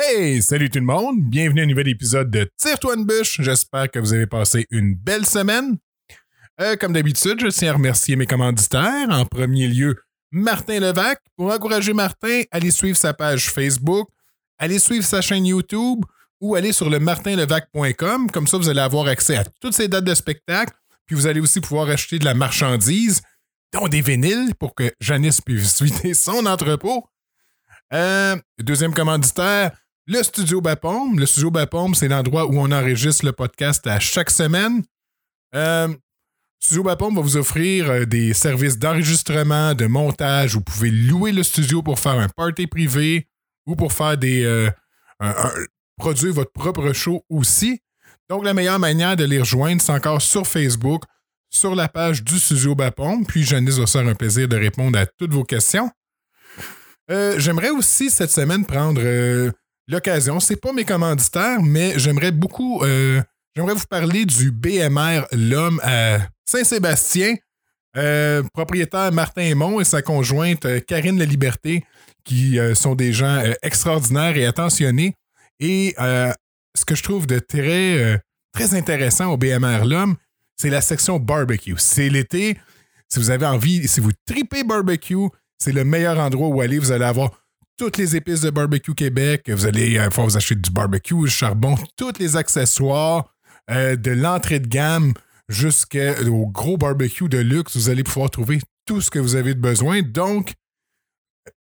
Hey, salut tout le monde, bienvenue à un nouvel épisode de Tire-toi une bûche. J'espère que vous avez passé une belle semaine. Euh, comme d'habitude, je tiens à remercier mes commanditaires. En premier lieu, Martin Levac. Pour encourager Martin, allez suivre sa page Facebook, allez suivre sa chaîne YouTube ou allez sur le martinlevac.com. Comme ça, vous allez avoir accès à toutes ces dates de spectacle. Puis vous allez aussi pouvoir acheter de la marchandise, dont des vinyles, pour que Janice puisse vider son entrepôt. Euh, deuxième commanditaire, le Studio Bapom. Le Studio Bapom, c'est l'endroit où on enregistre le podcast à chaque semaine. Euh, studio Bapom va vous offrir euh, des services d'enregistrement, de montage. Vous pouvez louer le studio pour faire un party privé ou pour faire des. Euh, produire votre propre show aussi. Donc, la meilleure manière de les rejoindre, c'est encore sur Facebook, sur la page du Studio Bapom. Puis, Janice va se faire un plaisir de répondre à toutes vos questions. J'aimerais aussi cette semaine prendre l'occasion. C'est pas mes commanditaires, mais j'aimerais beaucoup. Euh, j'aimerais vous parler du BMR L'Homme à Saint-Sébastien. Euh, propriétaire Martin Aymon et sa conjointe euh, Karine La Liberté, qui sont des gens extraordinaires et attentionnés. Et ce que je trouve de très, très intéressant au BMR L'Homme, c'est la section barbecue. C'est l'été. Si vous avez envie, si vous tripez barbecue, c'est le meilleur endroit où aller. Vous allez avoir toutes les épices de barbecue Québec. Vous allez euh, vous acheter du barbecue, du charbon, tous les accessoires, euh, de l'entrée de gamme jusqu'au gros barbecue de luxe. Vous allez pouvoir trouver tout ce que vous avez de besoin. Donc,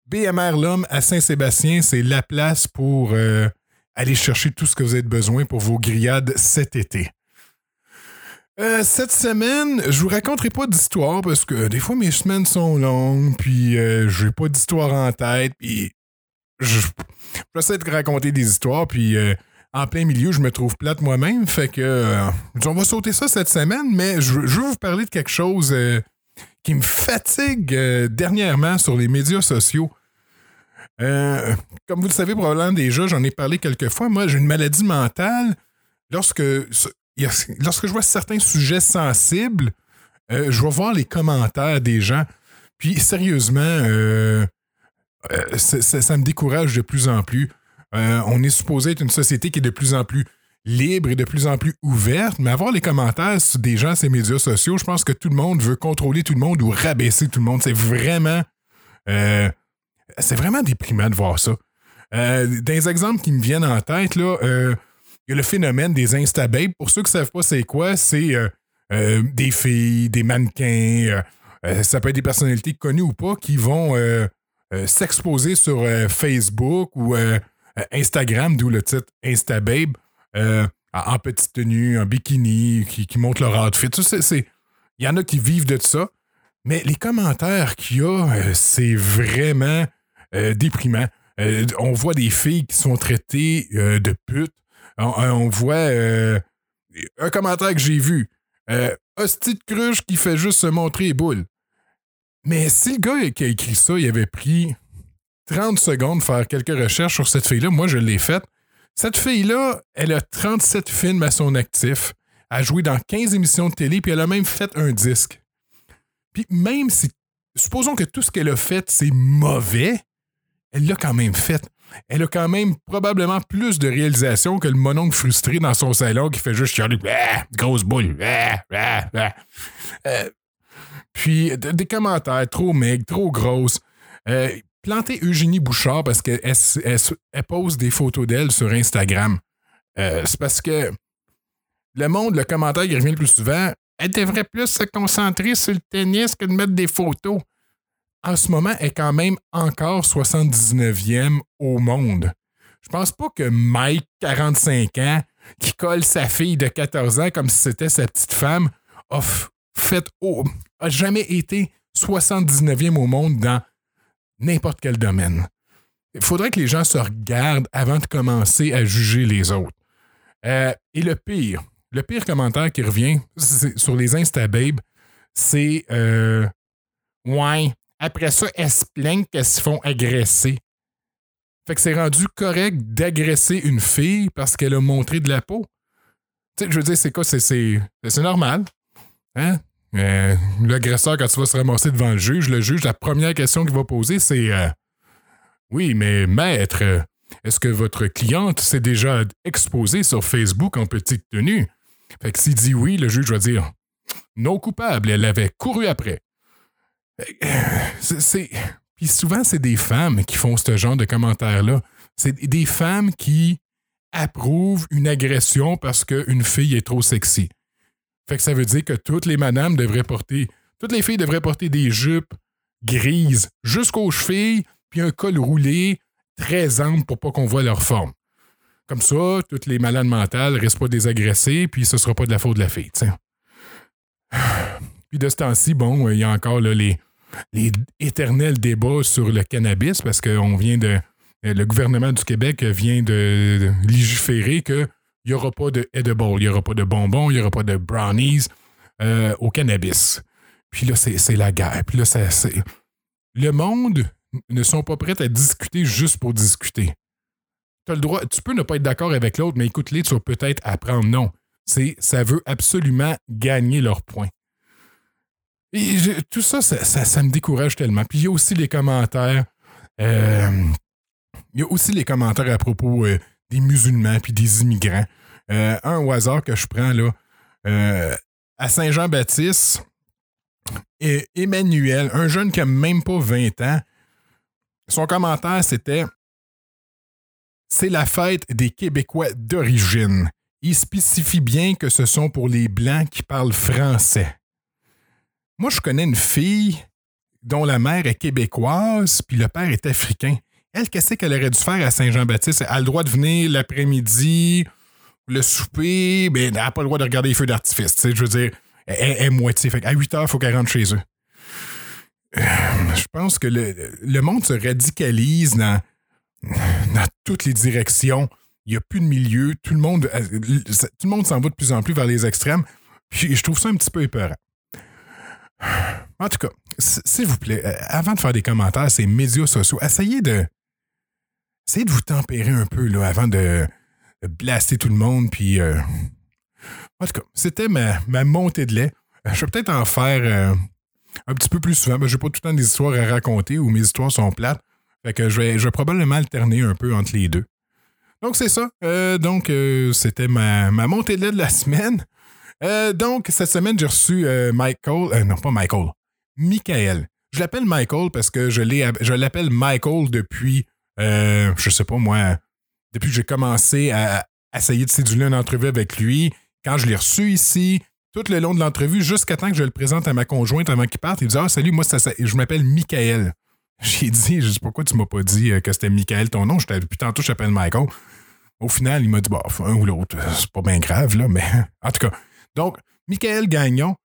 BMR L'Homme à Saint-Sébastien, c'est la place pour euh, aller chercher tout ce que vous avez besoin pour vos grillades cet été. cette semaine, je vous raconterai pas d'histoire parce que des fois mes semaines sont longues, puis je n'ai pas d'histoire en tête, puis j'essaie de raconter des histoires, puis euh, en plein milieu, je me trouve plate moi-même. Fait que euh, on va sauter ça cette semaine, mais je, veux vous parler de quelque chose euh, qui me fatigue dernièrement sur les médias sociaux. comme vous le savez probablement déjà, j'en ai parlé quelques fois. Moi, j'ai une maladie mentale. Lorsque, lorsque je vois certains sujets sensibles, je vais voir les commentaires des gens. Puis sérieusement, euh, ça, me décourage de plus en plus. Euh, on est supposé être une société qui est de plus en plus libre et de plus en plus ouverte, mais avoir les commentaires des gens sur les médias sociaux, je pense que tout le monde veut contrôler tout le monde ou rabaisser tout le monde. C'est vraiment. Euh, c'est vraiment déprimant de voir ça. des exemples qui me viennent en tête, là, il y a le phénomène des Instababes. Pour ceux qui ne savent pas c'est quoi, c'est des filles, des mannequins, ça peut être des personnalités connues ou pas, qui vont euh, s'exposer sur euh, Facebook ou euh, Instagram, d'où le titre Instababe, en petite tenue, en bikini, qui, qui montrent leur outfit. Il y en a qui vivent de ça, mais les commentaires qu'il y a, c'est vraiment déprimant. on voit des filles qui sont traitées de putes. On, voit un commentaire que j'ai vu. hostie de cruche qui fait juste se montrer les boules. Mais si le gars qui a écrit ça, il avait pris 30 secondes faire quelques recherches sur cette fille-là, moi je l'ai faite. Cette fille-là, elle a 37 films à son actif, a joué dans 15 émissions de télé, puis elle a même fait un disque. Puis même si, supposons que tout ce qu'elle a fait, c'est mauvais, elle l'a quand même fait. Elle a quand même probablement plus de réalisations que le mononcle frustré dans son salon qui fait juste chialer grosse boule. Euh, puis des commentaires trop maigres, trop grosses. Euh, planter Eugénie Bouchard parce qu'elle elle, pose des photos d'elle sur Instagram. Euh, c'est parce que le monde, le commentaire qui revient le plus souvent, elle devrait plus se concentrer sur le tennis que de mettre des photos. En ce moment, elle est quand même encore 79e au monde. Je pense pas que Mike, 45 ans, qui colle sa fille de 14 ans comme si c'était sa petite femme, a fait, oh, a jamais été 79e au monde dans n'importe quel domaine. Il faudrait que les gens se regardent avant de commencer à juger les autres. Euh, et le pire, le pire commentaire qui revient sur les Instababes, c'est euh, Ouais, après ça, elles se plaignent qu'elles se font agresser. Fait que c'est rendu correct d'agresser une fille parce qu'elle a montré de la peau. Tu sais, je veux dire, c'est quoi? C'est normal. Hein? Euh, l'agresseur, quand tu vas se ramasser devant le juge, le juge, la première question qu'il va poser, c'est euh, Oui, mais maître, Est-ce que votre cliente s'est déjà exposée sur Facebook en petite tenue? Fait que s'il dit oui, le juge va dire non coupable, elle avait couru après. C'est. Puis souvent, c'est des femmes qui font ce genre de commentaires-là. C'est des femmes qui approuvent une agression parce qu'une fille est trop sexy. Fait que ça veut dire que toutes les madames devraient porter, toutes les filles devraient porter des jupes grises jusqu'aux chevilles, puis un col roulé très ample pour pas qu'on voit leur forme. Comme ça, toutes les malades mentales ne restent pas désagressées, puis ce sera pas de la faute de la fille. Puis de ce temps-ci, bon, il y a encore les, éternels débats sur le cannabis parce qu'on vient de. Le gouvernement du Québec vient de légiférer qu'il n'y aura pas de edible, il n'y aura pas de bonbons, il n'y aura pas de brownies euh, au cannabis. Puis là, c'est la guerre. Puis là, c'est. Le monde ne sont pas prêts à discuter juste pour discuter. As le droit, tu peux ne pas être d'accord avec l'autre, mais écoute-les, tu vas peut-être apprendre. Non. Ça veut absolument gagner leur point. Et tout ça ça, me décourage tellement. Puis il y a aussi les commentaires. Euh, il y a aussi les commentaires à propos euh, des musulmans puis des immigrants. Euh, un au hasard que je prends là. à Saint-Jean-Baptiste, Emmanuel, un jeune qui n'a même pas 20 ans, son commentaire c'était C'est la fête des Québécois d'origine. Il spécifie bien que ce sont pour les Blancs qui parlent français. Moi, je connais une fille dont la mère est québécoise, puis le père est africain. Elle, qu'est-ce qu'elle aurait dû faire à Saint-Jean-Baptiste? Elle a le droit de venir l'après-midi, le souper, mais elle n'a pas le droit de regarder les feux d'artifice. Je veux dire, elle est moitié. Fait à 8 heures, il faut qu'elle rentre chez eux. Euh, je pense que le, monde se radicalise dans, dans toutes les directions. Il n'y a plus de milieu. Tout le monde, euh, tout le monde s'en va de plus en plus vers les extrêmes. Je trouve ça un petit peu épeurant. En tout cas, s'il vous plaît, euh, avant de faire des commentaires, ces médias sociaux, essayez de. Essayez de vous tempérer un peu là, avant de, blaster tout le monde. Puis. Euh, en tout cas, c'était ma, montée de lait. Euh, je vais peut-être en faire un petit peu plus souvent. Je n'ai pas tout le temps des histoires à raconter ou mes histoires sont plates. Fait que je vais, je probablement alterner un peu entre les deux. Donc, c'est ça. donc, c'était ma, ma montée de lait de la semaine. Euh, donc, cette semaine, j'ai reçu euh, Michael. Euh, non, pas Michael. Michael. Je l'appelle Michael parce que je l'appelle Michael depuis, je sais pas moi, depuis que j'ai commencé à essayer de séduire une entrevue avec lui. Quand je l'ai reçu ici, tout le long de l'entrevue, jusqu'à temps que je le présente à ma conjointe avant qu'il parte, il dit Ah, salut, moi, je m'appelle Michael. J'ai dit, je sais pourquoi tu m'as pas dit que c'était Michael ton nom? Depuis tantôt, je t'appelle Michael. Au final, il m'a dit, bah, un ou l'autre, c'est pas bien grave, là, mais en tout cas, donc, Michael Gagnon.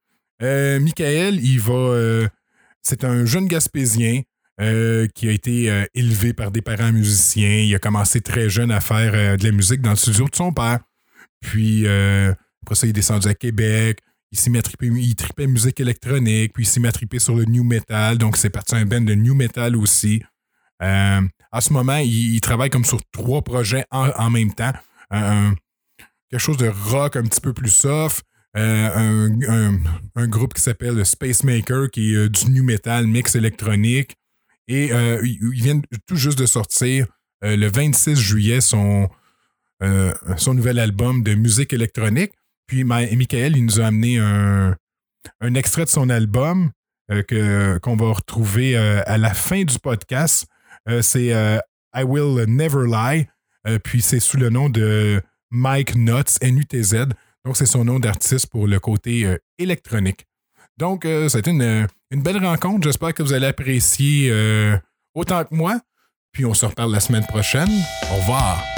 Euh, Michael, il va. Euh, c'est un jeune Gaspésien euh, qui a été élevé par des parents musiciens. Il a commencé très jeune à faire de la musique dans le studio de son père. Puis, après ça, il est descendu à Québec. Il s'est triper, il tripait musique électronique, puis il s'est triper sur le new metal. Donc, c'est parti un band de new metal aussi. à ce moment, il, travaille comme sur trois projets en, même temps. quelque chose de rock un petit peu plus soft, euh, un, groupe qui s'appelle Space Maker, qui est euh, du new metal mix électronique. Et euh, ils viennent tout juste de sortir le 26 juillet son, son nouvel album de musique électronique. Puis Michael, il nous a amené un, un extrait de son album que, qu'on va retrouver à la fin du podcast. c'est I Will Never Lie. puis c'est sous le nom de Mike Nuts, N-U-T-Z. Donc, c'est son nom d'artiste pour le côté euh, électronique. Donc, euh, c'était une, une, belle rencontre. J'espère que vous allez apprécier euh, autant que moi. Puis, on se reparle la semaine prochaine. Au revoir.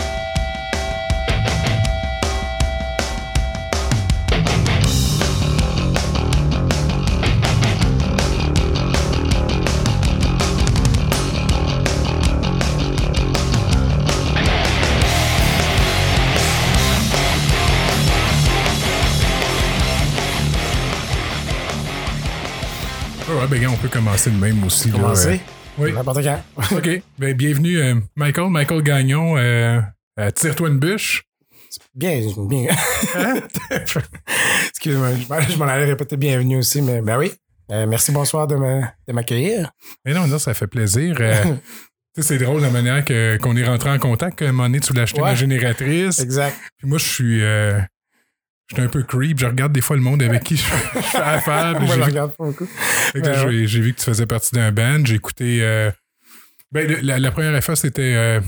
Ouais, ben, on peut commencer de même aussi. Commencer? oui. N'importe quand. OK. Ben, bienvenue, euh, Michael. Michael Gagnon, euh, Tire-toi une bûche. Bien, bien. Hein? Excuse-moi, je m'en allais répéter bienvenue aussi, mais ben oui. Euh, merci, bonsoir de m'accueillir. Mais non, non, ça fait plaisir. Tu sais, c'est drôle la manière que- qu'on est rentré en contact. À un moment donné, tu voulais acheter Ouais. ma génératrice. Exact. Puis moi, je suis. Euh, je suis un peu creep. Je regarde des fois le monde avec qui je, je fais affaire. Moi, j'ai je vu- regarde pas beaucoup. fait que là, Ouais, j'ai j'ai vu que tu faisais partie d'un band. J'ai écouté. euh, ben, le- la, la première affaire, c'était euh,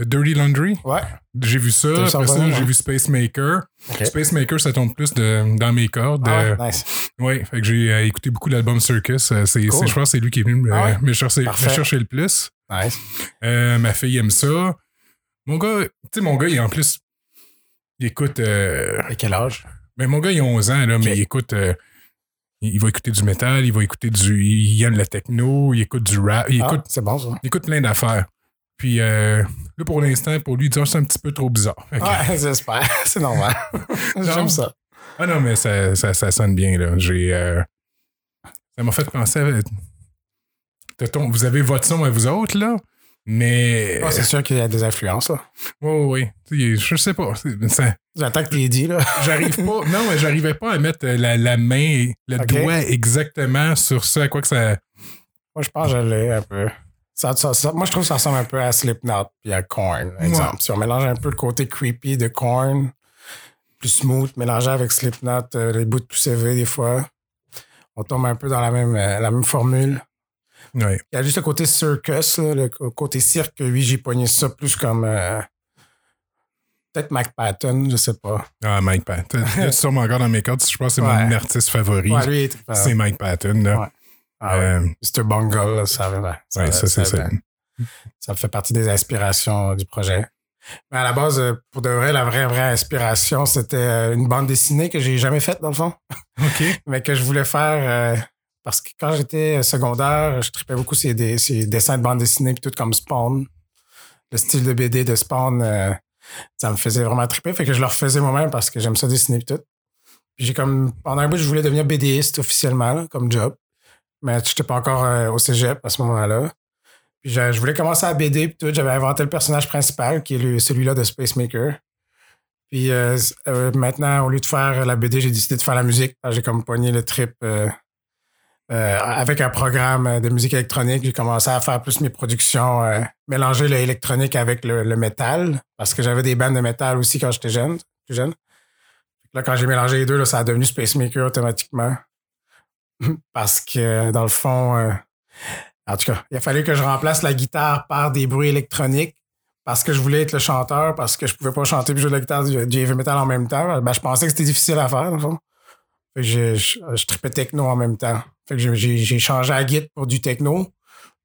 Dirty Laundry. Ouais. J'ai vu ça. Après ça, j'ai ouais. vu Space Maker. Space Maker, ça tombe plus de, dans mes cordes. Ah Euh, ouais, nice. ouais, fait que j'ai écouté beaucoup l'album Circus. C'est, Cool. je pense c'est lui qui est venu me, Ah ouais? me chercher, me Parfait. chercher le plus. Nice. Ma fille aime ça. Mon gars, tu sais, mon gars, il en plus, il écoute. euh, À quel âge? ben, mon gars, il a 11 ans, là, mais il écoute. euh, il va écouter du métal, il va écouter du. Il aime la techno, il écoute du rap, il Ah, écoute, c'est bon, ça. il écoute plein d'affaires. Puis euh, là, pour l'instant, pour lui, c'est un petit peu trop bizarre. Que- Ouais, j'espère. C'est normal. J'aime ça. Ah non, mais ça, ça, ça sonne bien, là. J'ai. euh, ça m'a fait penser à. Ton- vous avez votre son à vous autres, là, mais. Ah, c'est sûr qu'il y a des influences, là. Oui, oui, oui. Je sais pas. ça- J'attends que tu dit, là. J'arrive pas. Non, mais j'arrivais pas à mettre la, la main, le doigt exactement sur ça, à quoi que ça. Moi, je pense que je l'ai un peu. Ça, ça- ça- moi, je trouve que ça ressemble un peu à Slipknot puis à Korn, par exemple. Si on mélange un peu le côté creepy de Korn, plus smooth, mélangé avec Slipknot, euh, les bouts plus élevés des fois, on tombe un peu dans la même, euh, la même formule. Il y a juste le côté circus, là, le côté cirque, oui, j'ai pogné ça plus comme. euh, Peut-être Mac Patton, je sais pas. Ah, Mike Patton. Là, tu sûrement encore dans mes cordes. Je pense que c'est Ouais. mon artiste favori. Ouais, il est- C'est Mike Patton, là. Ouais. Ah. Euh, Mr. Bungle, là, ça, ouais, ça, c'est ça. ça fait partie des inspirations du projet. Mais à la base, euh, pour de vrai, la vraie, vraie inspiration, c'était une bande dessinée que j'ai jamais faite, dans le fond, OK. mais que je voulais faire parce que quand j'étais secondaire, je tripais beaucoup ces, des- ces dessins de bande dessinée, puis tout comme Spawn. Le style de BD de Spawn, euh, ça me faisait vraiment triper. Fait que je le refaisais moi-même parce que j'aime ça dessiner, puis tout. Puis j'ai comme, pendant un bout, je voulais devenir BDiste officiellement, là, comme job. Mais je n'étais pas encore euh, au cégep à ce moment-là. Puis je, voulais commencer à BD puis tout. J'avais inventé le personnage principal, qui est celui-là de Space Maker. Puis euh, euh, maintenant, au lieu de faire la BD, j'ai décidé de faire la musique. J'ai comme pogné le trip euh, euh, avec un programme de musique électronique. J'ai commencé à faire plus mes productions, euh, mélanger l'électronique avec le, le métal, parce que j'avais des bandes de métal aussi quand j'étais jeune, plus jeune. Là, quand j'ai mélangé les deux, là, ça a devenu Space Maker automatiquement. Parce que, dans le fond, euh, en tout cas, il a fallu que je remplace la guitare par des bruits électroniques parce que je voulais être le chanteur, parce que je pouvais pas chanter et jouer de la guitare du, du heavy metal en même temps. Ben, je pensais que c'était difficile à faire, dans le fond. Je, je, je tripais techno en même temps. Fait que j'ai- changé à git pour du techno,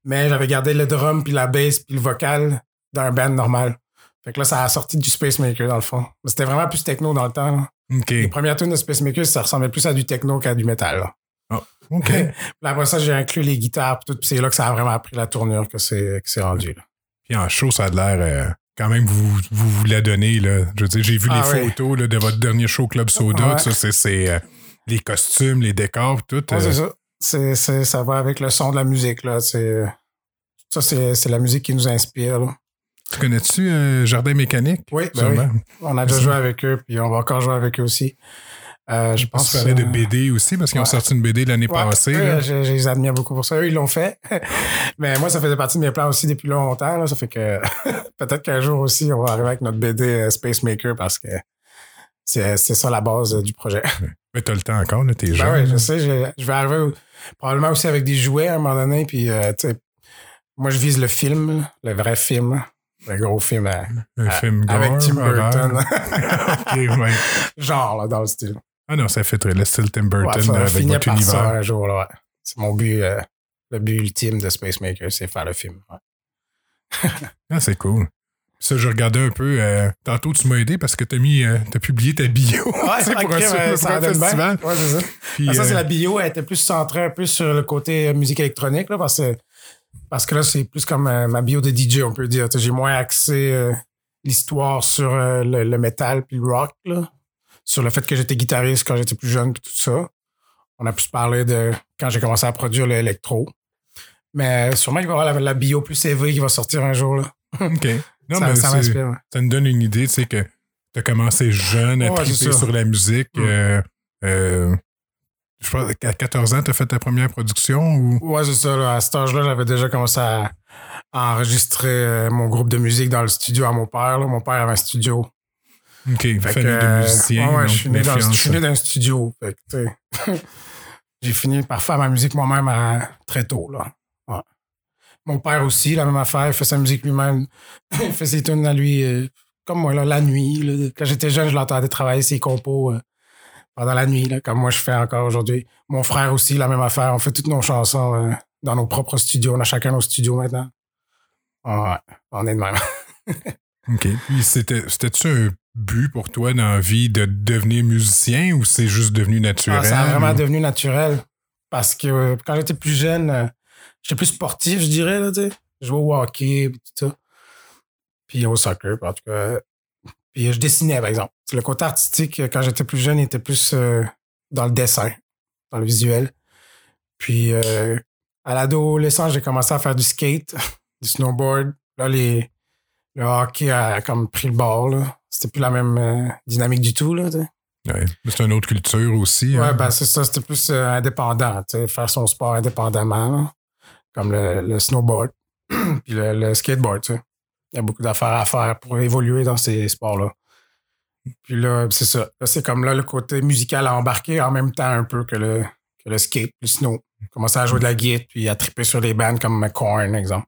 mais j'avais gardé le drum puis la bass puis le vocal d'un band normal. Fait que là, ça a sorti du Space Maker, dans le fond. Mais C'était vraiment plus techno dans le temps. là. Les premières tunes de Space Maker, ça ressemblait plus à du techno qu'à du métal. là. OK. Puis après ça, j'ai inclus les guitares, puis tout, puis c'est là que ça a vraiment pris la tournure que c'est que c'est rendu. Là. Puis en show, ça a l'air. euh, quand même, vous vous, vous la donnez, là. Je veux dire, j'ai vu Ah les oui. photos là, de votre dernier show Club Soda. Ouais. Ça, c'est- c'est euh, les costumes, les décors, tout. Ouais, euh, c'est ça. C'est, c'est- ça va avec le son de la musique. Là. C'est, ça, c'est, c'est la musique qui nous inspire. là. Tu connais-tu euh, Jardin Mécanique? Oui, ben oui. On a déjà joué avec eux, puis on va encore jouer avec eux aussi. Euh, je pense se parlait de BD aussi, parce qu'ils ont sorti une BD l'année Ouais, passée. là. je, je les admire beaucoup pour ça. Eux, ils l'ont fait. Mais moi, ça faisait partie de mes plans aussi depuis longtemps. là. Ça fait que peut-être qu'un jour aussi, on va arriver avec notre BD euh, Space Maker parce que c'est, ça la base euh, du projet. Mais t'as le temps encore, là, t'es Ben jeune. oui, je sais. Je, je vais arriver au- probablement aussi avec des jouets à un moment donné. Puis, euh, tu sais, moi, je vise le film, là, le vrai film, le gros film à- Un à- film avec gore, Tim. Burton. Ouais. Genre, là, dans le style. Ah non, ça fait très le style Tim Burton avec finir votre par ça univers. un jour. Là, ouais. C'est mon but, euh, le but ultime de Space Maker, c'est faire le film. Ah, c'est cool. Ça, je regardais un peu. euh, tantôt, tu m'as aidé parce que t'as mis, euh, t'as publié ta bio. Ouais, C'est pour un, pour ça un donne bien. festival. Ouais, c'est ça. Puis, ça, euh, c'est la bio, elle était plus centrée un peu sur le côté euh, musique électronique, là, parce que, parce que là, c'est plus comme euh, ma bio de DJ, on peut dire. J'ai moins axé euh, l'histoire sur euh, le, le métal puis le rock, là, sur le fait que j'étais guitariste quand j'étais plus jeune puis tout ça. On a plus parlé de quand j'ai commencé à produire l'électro. Mais euh, sûrement qu'il va y avoir la, la bio plus CV qui va sortir un jour. Là. OK. Non, ça mais ça m'inspire. ouais. ça me donne une idée, tu sais, que t'as commencé jeune à Ouais, triper sur la musique. Mm. euh, euh, je pense qu'à 14 ans, tu as fait ta première production ou? Ouais, c'est ça. Là. À cet âge-là, j'avais déjà commencé à, à enregistrer euh, mon groupe de musique dans le studio à mon père. là. Mon père avait un studio. OK, Fait famille que, de musiciens. ouais, je suis né dans- d'un studio. Tu J'ai fini par faire ma musique moi-même très tôt. Là. Mon père aussi, la même affaire. Il fait sa musique lui-même. il fait ses tunes à lui, euh, comme moi, là, la nuit. là. Quand j'étais jeune, je l'entendais travailler ses compos euh, pendant la nuit, là, comme moi je fais encore aujourd'hui. Mon frère aussi, la même affaire. On fait toutes nos chansons euh, dans nos propres studios. On a chacun nos studios maintenant. Ouais, on est de même. OK. Puis c'était- c'était-tu un but pour toi dans la vie de devenir musicien ou c'est juste devenu naturel? Ah, ça a vraiment ou- devenu naturel. Parce que quand j'étais plus jeune, j'étais plus sportif, je dirais. Là, tu sais. je jouais au hockey, puis tout ça. Puis au soccer, en tout cas. Puis je dessinais, par exemple. Le côté artistique, quand j'étais plus jeune, était plus euh, dans le dessin, dans le visuel. Puis euh, à l'adolescence, j'ai commencé à faire du skate, du snowboard. Là, les, le hockey a comme pris le bord. là. C'était plus la même euh, dynamique du tout. Là. Ouais. C'est une autre culture aussi. Ouais, hein? ben c'est ça, c'était plus euh, indépendant, faire son sport indépendamment. Comme le, snowboard, puis le, skateboard, tu sais. Il y a beaucoup d'affaires à faire pour évoluer dans ces sports-là. Puis là, c'est ça. C'est comme là, le côté musical a embarqué en même temps un peu que le, que le skate, le snow. Commencer à jouer de la guitare, puis à triper sur des bands comme Korn, exemple.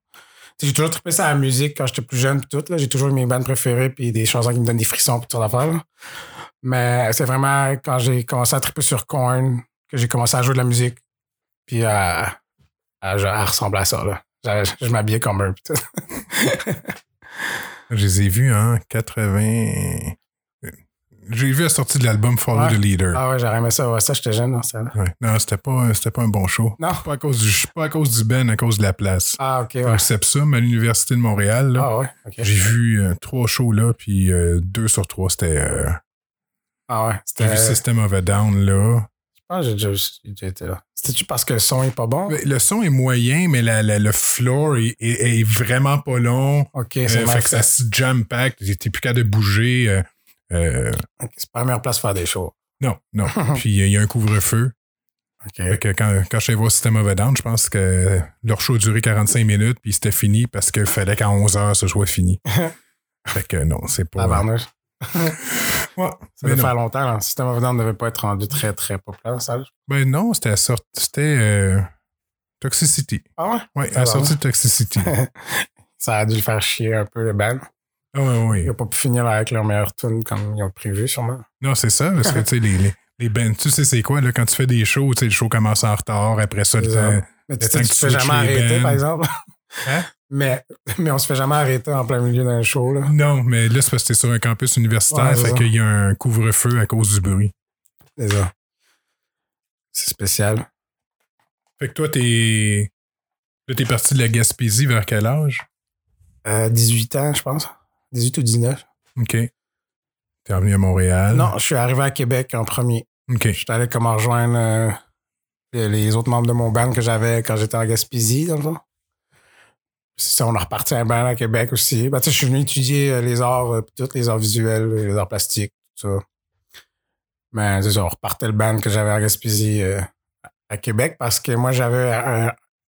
J'ai toujours trippé à la musique quand j'étais plus jeune, puis tout. J'ai toujours eu mes bands préférées, puis des chansons qui me donnent des frissons, sortes d'affaires. là. Mais c'est vraiment quand j'ai commencé à triper sur Korn que j'ai commencé à jouer de la musique, puis à, à, à ressembler à ça. Là. Je, je m'habillais comme eux. Je les ai vus en 80. J'ai vu la sortie de l'album Follow Ouais. the Leader. ah ouais, j'aurais aimé ça. Ouais, ça, j'étais jeune dans ça. là. Ouais. Non, c'était pas, c'était pas un bon show. Non. Pas à cause du, pas à cause du Ben, à cause de la place. Ah, ok, ouais. Au Sepsum, à l'Université de Montréal, là, Ah ouais, ok. j'ai vu euh, trois shows là, puis euh, deux sur trois, c'était. euh, Ah ouais, j'ai c'était. vu Je System of a Down, là. Que j'ai déjà, été là. C'était-tu parce que le son est pas bon? Le son est moyen, mais la, la- le floor est, est- est vraiment pas long. Ok, Euh, c'est fait mal que ça fait. se jam pack. T'es plus capable de bouger. euh, euh, C'est pas la meilleure place pour faire des shows. non, non. puis euh, il y a un couvre-feu. Ok. Fait que quand, quand je suis allé voir System of a Down, je pense que leur show a duré 45 minutes, puis c'était fini parce qu'il fallait qu'à 11 heures, ce soit fini. fait que non, c'est pas. Ouais, Ça devait faire longtemps. Là. System of Down ne devait pas être rendu très, très populaire, ça. Ben non, c'était. C'était euh, Toxicity. Ah ouais? Ouais, à la sortie de Toxicity. ça a dû le faire chier un peu, le band. Ah ouais, ouais. Ils n'ont pas pu finir avec leur meilleure tune comme ils ont prévu, sûrement. Non, c'est ça, parce que tu sais, les, les, les bands, tu sais, c'est quoi, là, quand tu fais des shows, tu sais, le show commence en retard, après ça, le temps. Mais Le tu sais, tu tu switches jamais arrêter, bands. par exemple. Hein? Mais, mais on se fait jamais arrêter en plein milieu d'un show. Là. Non, mais là, c'est parce que t'es sur un campus universitaire, Ouais, fait qu'il y a un couvre-feu à cause du bruit. C'est ça. C'est spécial. Fait que toi, t'es. Là, t'es parti de la Gaspésie vers quel âge? Euh, 18 ans, je pense. 18 ou 19. OK. T'es revenu à Montréal. Non, je suis arrivé à Québec en premier. OK. Je suis allé comme rejoindre euh, les- les autres membres de mon band que j'avais quand j'étais en Gaspésie, dans le fond. On a reparti un band à Québec aussi. Ben, je suis venu étudier euh, les arts, euh, tous les arts visuels, les arts plastiques, tout ça. Mais ça, on repartait le band que j'avais à Gaspésie euh, à Québec parce que moi, j'avais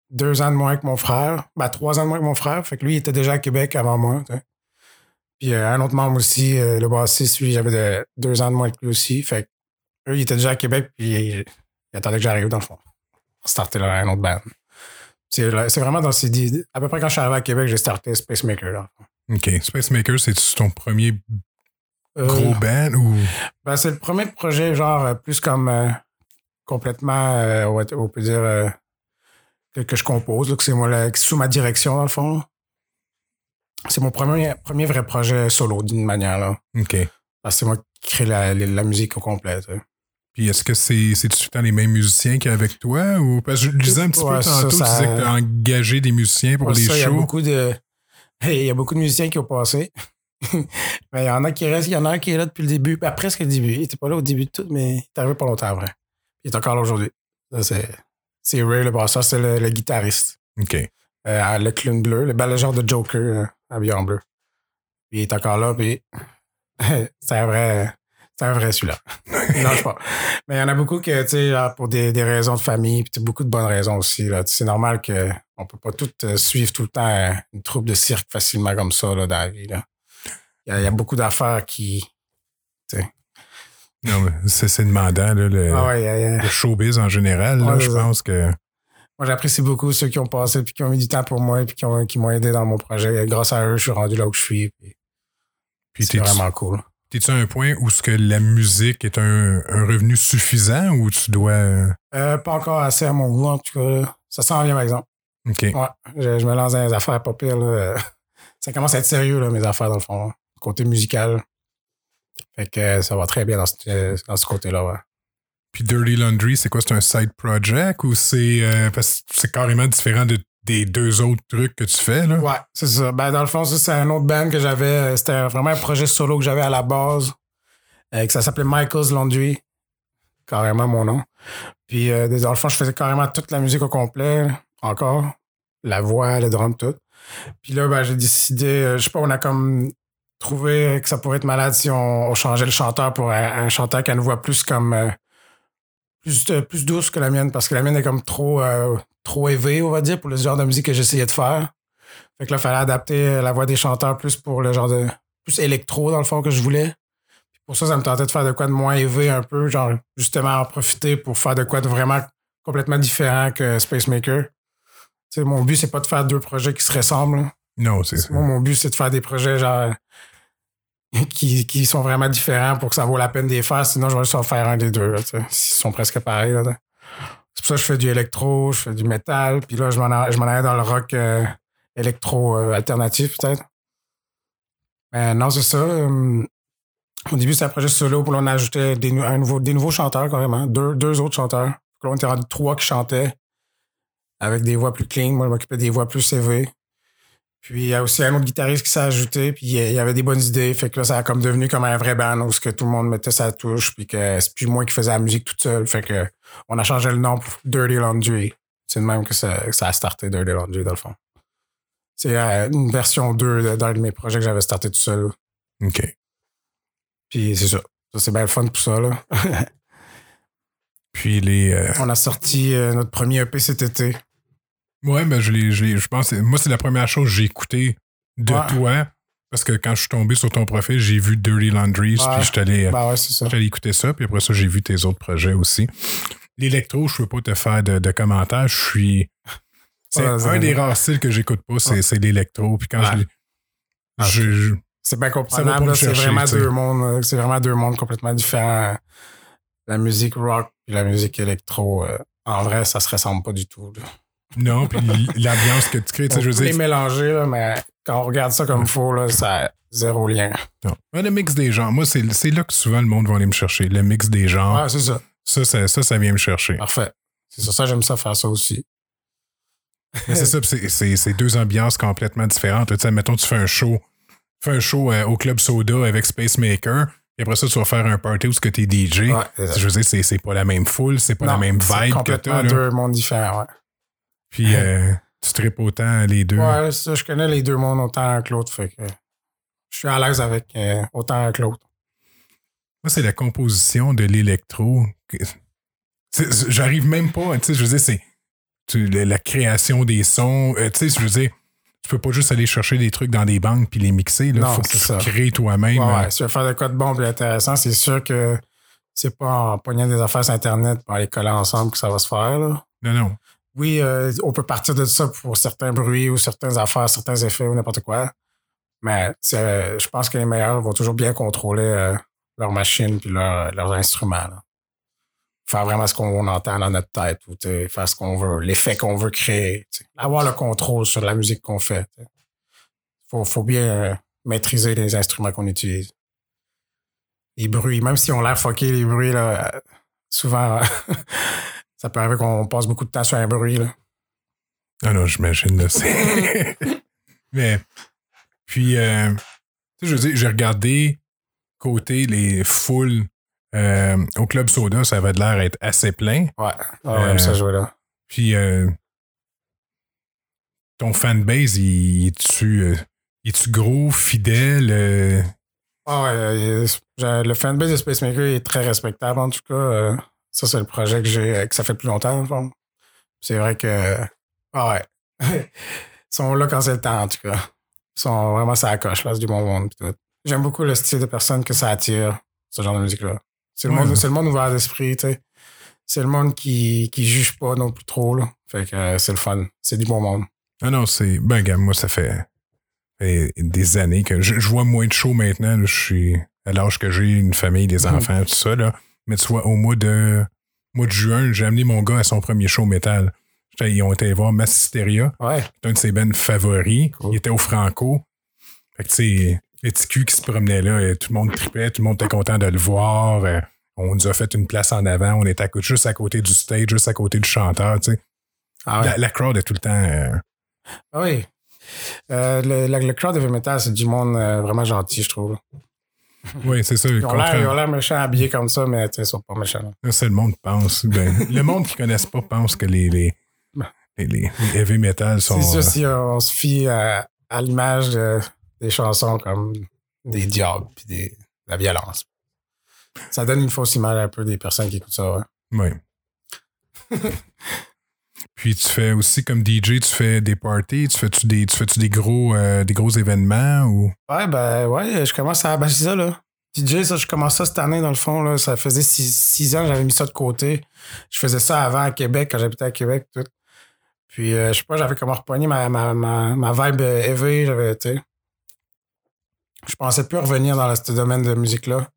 deux ans de moins que mon frère. Ben, trois ans de moins que mon frère. Fait que lui, il était déjà à Québec avant moi. Puis euh, un autre membre aussi, euh, le bassiste, lui, j'avais de- deux ans de moins que lui aussi. Fait que eux, ils étaient déjà à Québec, puis ils, ils attendaient que j'arrive, dans le fond. Pour starter là, un autre band. C'est vraiment dans ces. À peu près quand je suis arrivé à Québec, j'ai starté Space Maker. Là. OK. Space Maker, c'est ton premier Euh, gros band ou? ben, c'est le premier projet, genre, euh, plus comme euh, complètement, euh, on, peut dire, que, que je compose, là, que c'est moi, là, sous ma direction, dans le fond. C'est mon premier, premier vrai projet solo, d'une manière, là. OK. Parce que c'est moi qui crée la, la- la musique au complet. Puis est-ce que c'est c'est tout le temps les mêmes musiciens qu'il y a avec toi ou parce que je disais un petit Ouais, peu tantôt, ça- tu disais que t'as engagé des musiciens pour Ouais, les ça, Il y a shows. beaucoup de. Il y a beaucoup de musiciens qui ont passé. mais il y en a qui restent. Il y en a un qui est là depuis le début, ben, presque le début. Il n'était pas là au début de tout, mais il est arrivé pas longtemps après. Il est encore là aujourd'hui. C'est c'est Ray, le basseur, c'est le, le guitariste. OK. Euh, le clown bleu, le, ben, le genre de Joker euh, habillé en bleu. Puis il est encore là, puis c'est vrai, c'est un vrai celui-là. non, je pas. Mais il y en a beaucoup que, tu sais, pour des, des raisons de famille, puis beaucoup de bonnes raisons aussi. Là. C'est normal qu'on peut pas tout euh, suivre tout le temps euh, une troupe de cirque facilement comme ça là, dans la vie. Là. Il, y a, il y a beaucoup d'affaires qui. Non, mais c'est c'est demandant, là, le, Ah ouais, a- a- le showbiz en général. là, je pense que. Moi, j'apprécie beaucoup ceux qui ont passé puis qui ont mis du temps pour moi puis qui, ont, qui m'ont aidé dans mon projet. Grâce à eux, je suis rendu là où je suis. Puis Puis c'est vraiment cool. T'es-tu à un point où ce que la musique est un, un revenu suffisant ou tu dois. euh, Euh, pas encore assez à mon goût, en tout cas. là. Ça s'en vient, par exemple. OK. Ouais, je, je me lance dans les affaires pas. Là. Euh, Ça commence à être sérieux, là, mes affaires, dans le fond. Côté musical. Fait que euh, ça va très bien dans ce, dans ce côté-là, ouais. Puis Dirty Laundry, c'est quoi? C'est un side project ou c'est. euh, parce que c'est carrément différent de, des deux autres trucs que tu fais, là? Ouais, c'est ça. Ben, dans le fond, ça, c'est un autre band que j'avais. euh, C'était vraiment un projet solo que j'avais à la base. euh, que ça s'appelait Michael's Laundry. Carrément mon nom. Puis, euh, dans le fond, je faisais carrément toute la musique au complet, encore. La voix, le drum, tout. Puis là, ben, j'ai décidé, euh, je sais pas, on a comme trouvé que ça pourrait être malade si on, on changeait le chanteur pour un, un chanteur qui a une voix plus comme. Euh, plus, euh, plus douce que la mienne, parce que la mienne est comme trop, euh, trop élevée, on va dire, pour le genre de musique que j'essayais de faire. Fait que là, il fallait adapter la voix des chanteurs plus pour le genre de. plus électro, dans le fond, que je voulais. Puis pour ça, ça me tentait de faire de quoi de moins élevé un peu, genre justement en profiter pour faire de quoi de vraiment complètement différent que Space Maker. Tu sais, mon but, c'est pas de faire deux projets qui se ressemblent. là. Non, c'est ça. Moi, mon but, c'est de faire des projets genre qui, qui sont vraiment différents pour que ça vaut la peine de les faire. Sinon, je vais juste en faire un des deux. là, S'ils sont presque pareils. là. C'est pour ça que je fais du électro, je fais du métal, puis là, je m'en allais dans le rock euh, électro euh, alternatif, peut-être. Mais non, c'est ça. euh, au début, c'était un projet solo, puis là, on a ajouté des, des nouveaux chanteurs, carrément. Deux, deux autres chanteurs. Puis là, on était rendu trois qui chantaient avec des voix plus clean. Moi, je m'occupais des voix plus élevées. Puis il y a aussi un autre guitariste qui s'est ajouté, puis il y avait des bonnes idées. Fait que là, ça a comme devenu comme un vrai band où ce que tout le monde mettait sa touche, puis que c'est plus moi qui faisais la musique toute seule. Fait que on a changé le nom pour Dirty Laundry. C'est de même que ça, que ça a starté Dirty Laundry, dans le fond. C'est euh, une version 2 de- d'un de mes projets que j'avais starté tout seul. OK. Puis c'est ça. Ça, c'est bien le fun pour ça, là. Puis les. euh, on a sorti euh, notre premier EP cet été. Ouais, ben je l'ai, je je pense, moi c'est la première chose que j'ai écouté de Ouais. toi parce que quand je suis tombé sur ton profil, j'ai vu Dirty Laundries, Ouais. puis je ouais, suis allé écouter ça, puis après ça j'ai vu tes autres projets aussi. L'électro, je peux pas te faire de, de commentaires, je suis. C'est un des rares styles que j'écoute pas, c'est, l'électro. Puis quand je, l'ai- Ah, je, je- C'est bien là, C'est vraiment deux mondes. C'est vraiment deux mondes complètement différents. La musique rock et la musique électro, euh, en vrai, ça se ressemble pas du tout. là. Non, puis l'ambiance que tu crées, tu sais, je veux dire, mélanger, là, mais quand on regarde ça comme faux, là, ça a zéro lien. non. Le mix des genres, moi c'est, c'est là que souvent le monde va aller me chercher, le mix des genres. Ouais, c'est ça. Ça, ça, ça, ça vient me chercher. Parfait. C'est sur ça, j'aime ça faire ça aussi. Mais c'est ça, c'est, c'est, c'est deux ambiances complètement différentes. Tu sais, mettons, tu fais un show, fais un show euh, au Club Soda avec Space Maker, et après ça, tu vas faire un party où tu es DJ. Ouais, c'est ça. Je veux dire, c'est, c'est pas la même foule, c'est pas la même c'est vibe que complètement t'as. là. deux mondes différents, ouais. Puis euh, tu tripes autant les deux. Ouais, ça, je connais les deux mondes autant que l'autre, fait que je suis à l'aise avec euh, autant que l'autre. Moi, c'est la composition de l'électro. J'arrive même pas, tu sais, je veux dire, c'est la, création des sons. euh, tu sais, je veux dire, tu peux pas juste aller chercher des trucs dans des banques puis les mixer. Il faut que tu ça. crées toi-même. Ouais, ouais, si tu veux faire de quoi de bon et intéressant, c'est sûr que c'est pas en pognant des affaires sur Internet pour les coller ensemble que ça va se faire. Là. Non, non. Oui, euh, on peut partir de ça pour certains bruits ou certaines affaires, certains effets ou n'importe quoi. Mais euh, je pense que les meilleurs vont toujours bien contrôler euh, leur machine puis leur- leurs instruments. là. Faire vraiment ce qu'on entend dans notre tête ou faire ce qu'on veut, l'effet qu'on veut créer. Avoir le contrôle sur la musique qu'on fait. Il faut, faut bien euh, maîtriser les instruments qu'on utilise. Les bruits, même si on l'air fucké, les bruits, là, euh, souvent, ça peut arriver qu'on passe beaucoup de temps sur un bruit. Là. Ah non, j'imagine. Mais, puis, euh, tu sais, je veux dire, j'ai regardé côté les foules euh, au Club Soda, ça avait l'air être assez plein. Ouais, on Euh, aime ça jouer là. Puis, euh, ton fanbase, il est-tu, euh, est-tu gros, fidèle? euh, Ah ouais, euh, le fanbase de Space Maker est très respectable, en tout cas. Ça, c'est le projet que j'ai, euh, que ça fait plus longtemps. C'est vrai que. Ah ouais. Ils sont là quand c'est le temps, en tout cas. Ils sont vraiment ça coche, là, c'est du bon monde. tout. J'aime beaucoup le style de personnes que ça attire, ce genre de musique-là. C'est le, Ouais. monde, c'est le monde ouvert d'esprit, tu sais. C'est le monde qui, qui juge pas non plus trop, là. Fait que euh, c'est le fun. C'est du bon monde. Ah non, c'est. Ben, gars, moi, ça fait, des années que je, je vois moins de shows maintenant. là. Je suis à l'âge que j'ai, une famille, des Mhm. enfants, tout ça. Là. Mais tu vois, au mois de, mois de juin, j'ai amené mon gars à son premier show métal. Ils ont été voir Massisteria, Ouais. c'est un de ses bands favoris. Cool. Il était au Franco. Fait que, tu sais, les petits culs qui se promenaient là, tout le monde tripait, tout le monde était content de le voir. euh, On nous a fait une place en avant. On était à côté- juste à côté du stage, juste à côté du chanteur, tu sais. Ah ouais. La, la crowd est tout le temps. euh, Ah oui. Euh, le, le crowd de metal, c'est du monde euh, vraiment gentil, je trouve. Oui, c'est ça. Ils ont l'air- méchants habillés comme ça, mais ils sont pas méchants. C'est le monde pense. Ben, le monde qui ne connaissent pas pense que les, les, les, les- heavy metal sont. C'est sûr, euh, si on se fie à, à l'image de- des chansons comme des diables puis des, de la violence. Ça donne une fausse image un peu des personnes qui écoutent ça. ouais. ouais. Puis tu fais aussi comme DJ, tu fais des parties, tu fais-tu des, tu fais-tu des gros euh, des gros événements ou? Ouais, ben ouais, je commence à. Ben, c'est ça, là. DJ, ça, je commence ça cette année, dans le fond. Là. Ça faisait six, six ans, j'avais mis ça de côté. Je faisais ça avant à Québec, quand j'habitais à Québec, tout. Puis, euh, je sais pas, j'avais comme repogné ma, ma, ma, ma vibe euh, heavy, j'avais, tu sais. Je pensais plus revenir dans ce domaine de musique-là.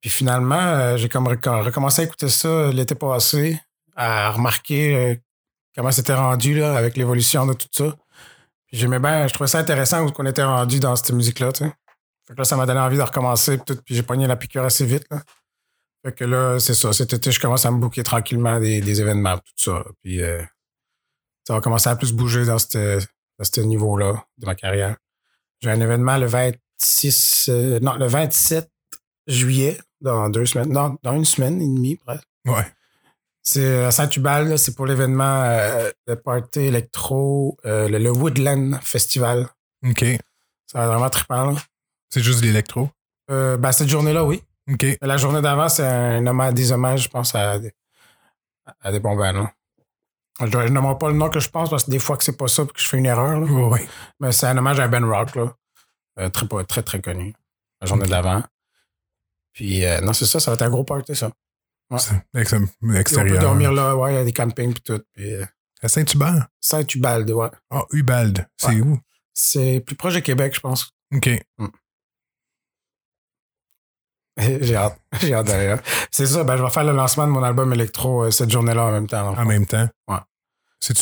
Puis finalement, j'ai comme reco- recommencé à écouter ça l'été passé, à remarquer comment c'était rendu là, avec l'évolution de tout ça. J'aimais bien, je trouvais ça intéressant qu'on était rendu dans cette musique-là. Fait que là, ça m'a donné envie de recommencer, puis puis j'ai pogné la piqûre assez vite, là. Fait que là, c'est ça. Cet été, je commence à me booker tranquillement des, événements, tout ça. Puis euh, ça va commencer à plus bouger dans ce dans niveau-là de ma carrière. J'ai un événement le 26, euh, non, le 27 juillet, dans deux semaines, non, dans une semaine et demie, presque. Ouais. C'est à Saint-Tubal, là, c'est pour l'événement euh, le party électro, euh, le, le Woodland Festival. OK. Ça va être vraiment trippant. C'est juste de l'électro? Euh, ben, cette journée-là, oui. OK. La journée d'avant, c'est un hommage, des hommages, je pense, à des, à des bons bands. là. Je ne nommerai pas le nom que je pense parce que des fois que c'est pas ça puis que je fais une erreur. là. Ouais. Mais c'est un hommage à Ben Rock, là. Euh, très, très, très connu. La journée d'avant. Puis, euh, non, c'est ça, ça va être un gros party, ça. Ouais. C'est on peut dormir là, ouais, il y a des campings puis tout. Puis, euh, À Saint-Hubert? Saint-Ubalde, ouais. Ah, Ubald. C'est Ouais. où? C'est plus proche de Québec, je pense. OK. J'ai hâte. J'ai hâte d'ailleurs. C'est ça, ben, je vais faire le lancement de mon album électro euh, cette journée-là en même temps. En même temps? Ouais.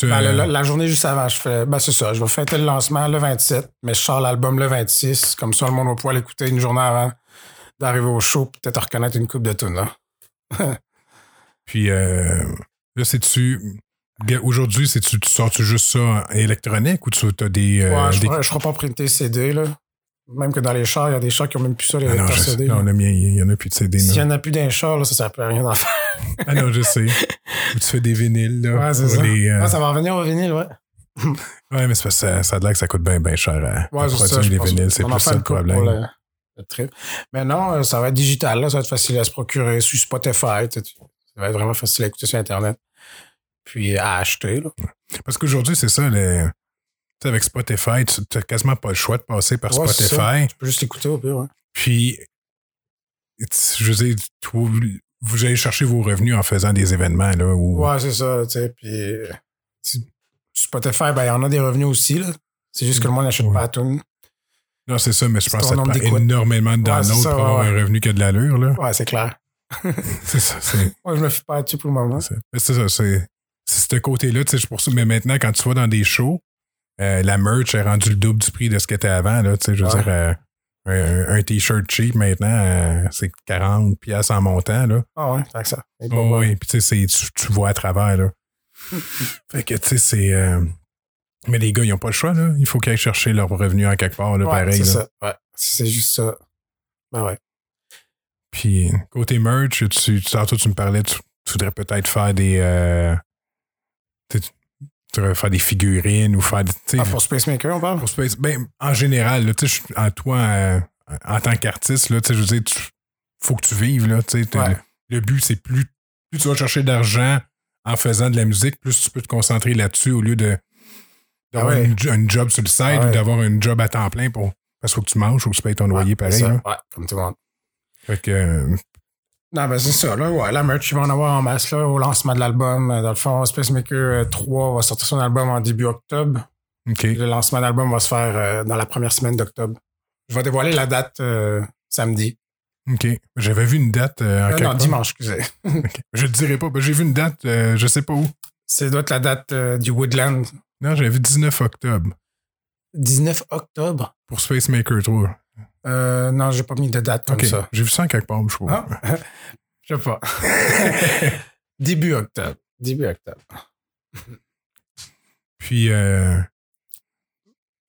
Ben, euh, la, la journée juste avant, je fais. Ben, c'est ça. Je vais fêter le lancement le 27, mais je sors l'album le 26. Comme ça, le monde va pouvoir l'écouter une journée avant d'arriver au show, peut-être reconnaître une coupe de tunes. Là. Puis euh, là, c'est-tu. Aujourd'hui, c'est-tu, tu sors-tu juste ça électronique ou tu as des. euh, ouais, je des- ferai pas printer CD. Là. Même que dans les chars, il y a des chars qui ont même plus ça, les Ah non, je sais. CD. Non, le mien, il y en a plus de CD. S'il n'y en a plus d'un char, là, ça ne sert plus à rien d'en faire. Ah non, je sais. Ou tu fais des vinyles, là. Ouais, c'est pour ça. les, euh, Ah, ça va revenir au vinyle, ouais. Ouais, mais c'est parce que ça, ça a l'air que ça coûte bien, bien cher à, à Ouais, ça. produire je les vinyles. C'est plus ça le problème. Le- trip. Mais non, euh, ça va être digital, là, ça va être facile à se procurer sur Spotify. Ça va être vraiment facile à écouter sur Internet. Puis à acheter. Là. Parce qu'aujourd'hui, c'est ça, le- tu sais, avec Spotify, tu n'as quasiment pas le choix de passer par Ouais, Spotify. Tu peux juste l'écouter au pire. Ouais. Puis, je veux dire, vous allez chercher vos revenus en faisant des événements, là. Où, Ouais, c'est ça. tu sais, Puis euh, Spotify, ben, il y en a des revenus aussi. Là. C'est juste que le monde n'achète Ouais. pas à tout. Non, c'est ça, mais je C'est pense que ça te prend énormément de Ouais, c'est downloads ça, pour avoir ouais, un revenu qui a de l'allure, là. Ouais, c'est clair. c'est ça, c'est. Moi, je me fie pas dessus pour le moment. c'est- mais c'est ça, c'est. C'est ce côté-là, tu sais, c'est pour ça. Mais maintenant, quand tu vas dans des shows, euh, la merch est rendue le double du prix de ce que était avant, là. Tu sais, je veux Ouais. dire, euh, un, un t-shirt cheap maintenant, euh, c'est 40 pièces en montant, là. Ah ouais, que ça. Oh, bon, oui, puis tu sais, c'est- tu, tu vois à travers, là. fait que, tu sais, c'est. euh, Mais les gars, ils n'ont pas le choix, là. Il faut qu'ils aillent chercher leur revenu en quelque part, là, ouais, pareil. c'est ça. Ouais, c'est juste ça. Ben ouais. Puis, côté merch, tu, tantôt, tu me parlais, tu, tu voudrais peut-être faire des. euh, tu, tu voudrais faire des figurines ou faire. Ah, pour Space Maker, on parle? pour Space- ben, en général, là, tu sais, en toi, euh, en tant qu'artiste, là, tu sais, je veux dire, tu, faut que tu vives, là, tu sais. Ouais. Le but, c'est plus, plus tu vas chercher d'argent en faisant de la musique, plus tu peux te concentrer là-dessus au lieu de d'avoir Ah ouais. une, jo- une job sur le side Ah ouais. ou d'avoir un job à temps plein pour. Parce qu'il faut que tu manges, faut que tu payes ton loyer pareil. Là. Ouais, comme tout le monde. Fait que, euh, Non, ben c'est ça, là. Ouais, la merch, ils vont en avoir en masse, là, au lancement de l'album. Euh, Dans le fond, Space Maker euh, 3 va sortir son album en début octobre. OK. Le lancement d'album va se faire euh, dans la première semaine d'octobre. Je vais dévoiler la date euh, samedi. OK. J'avais vu une date. euh, en Euh, non, dimanche, excusez. Je te dirai pas. ben, J'ai vu une date, euh, je sais pas où. C'est doit être la date euh, du Woodland. Non, j'avais vu 19 octobre 19 octobre? pour Space Maker 3. Euh, non, j'ai pas mis de date comme ça. J'ai vu ça en quelque part, je crois. Ah, je sais pas. Début octobre. Début octobre. Puis, euh,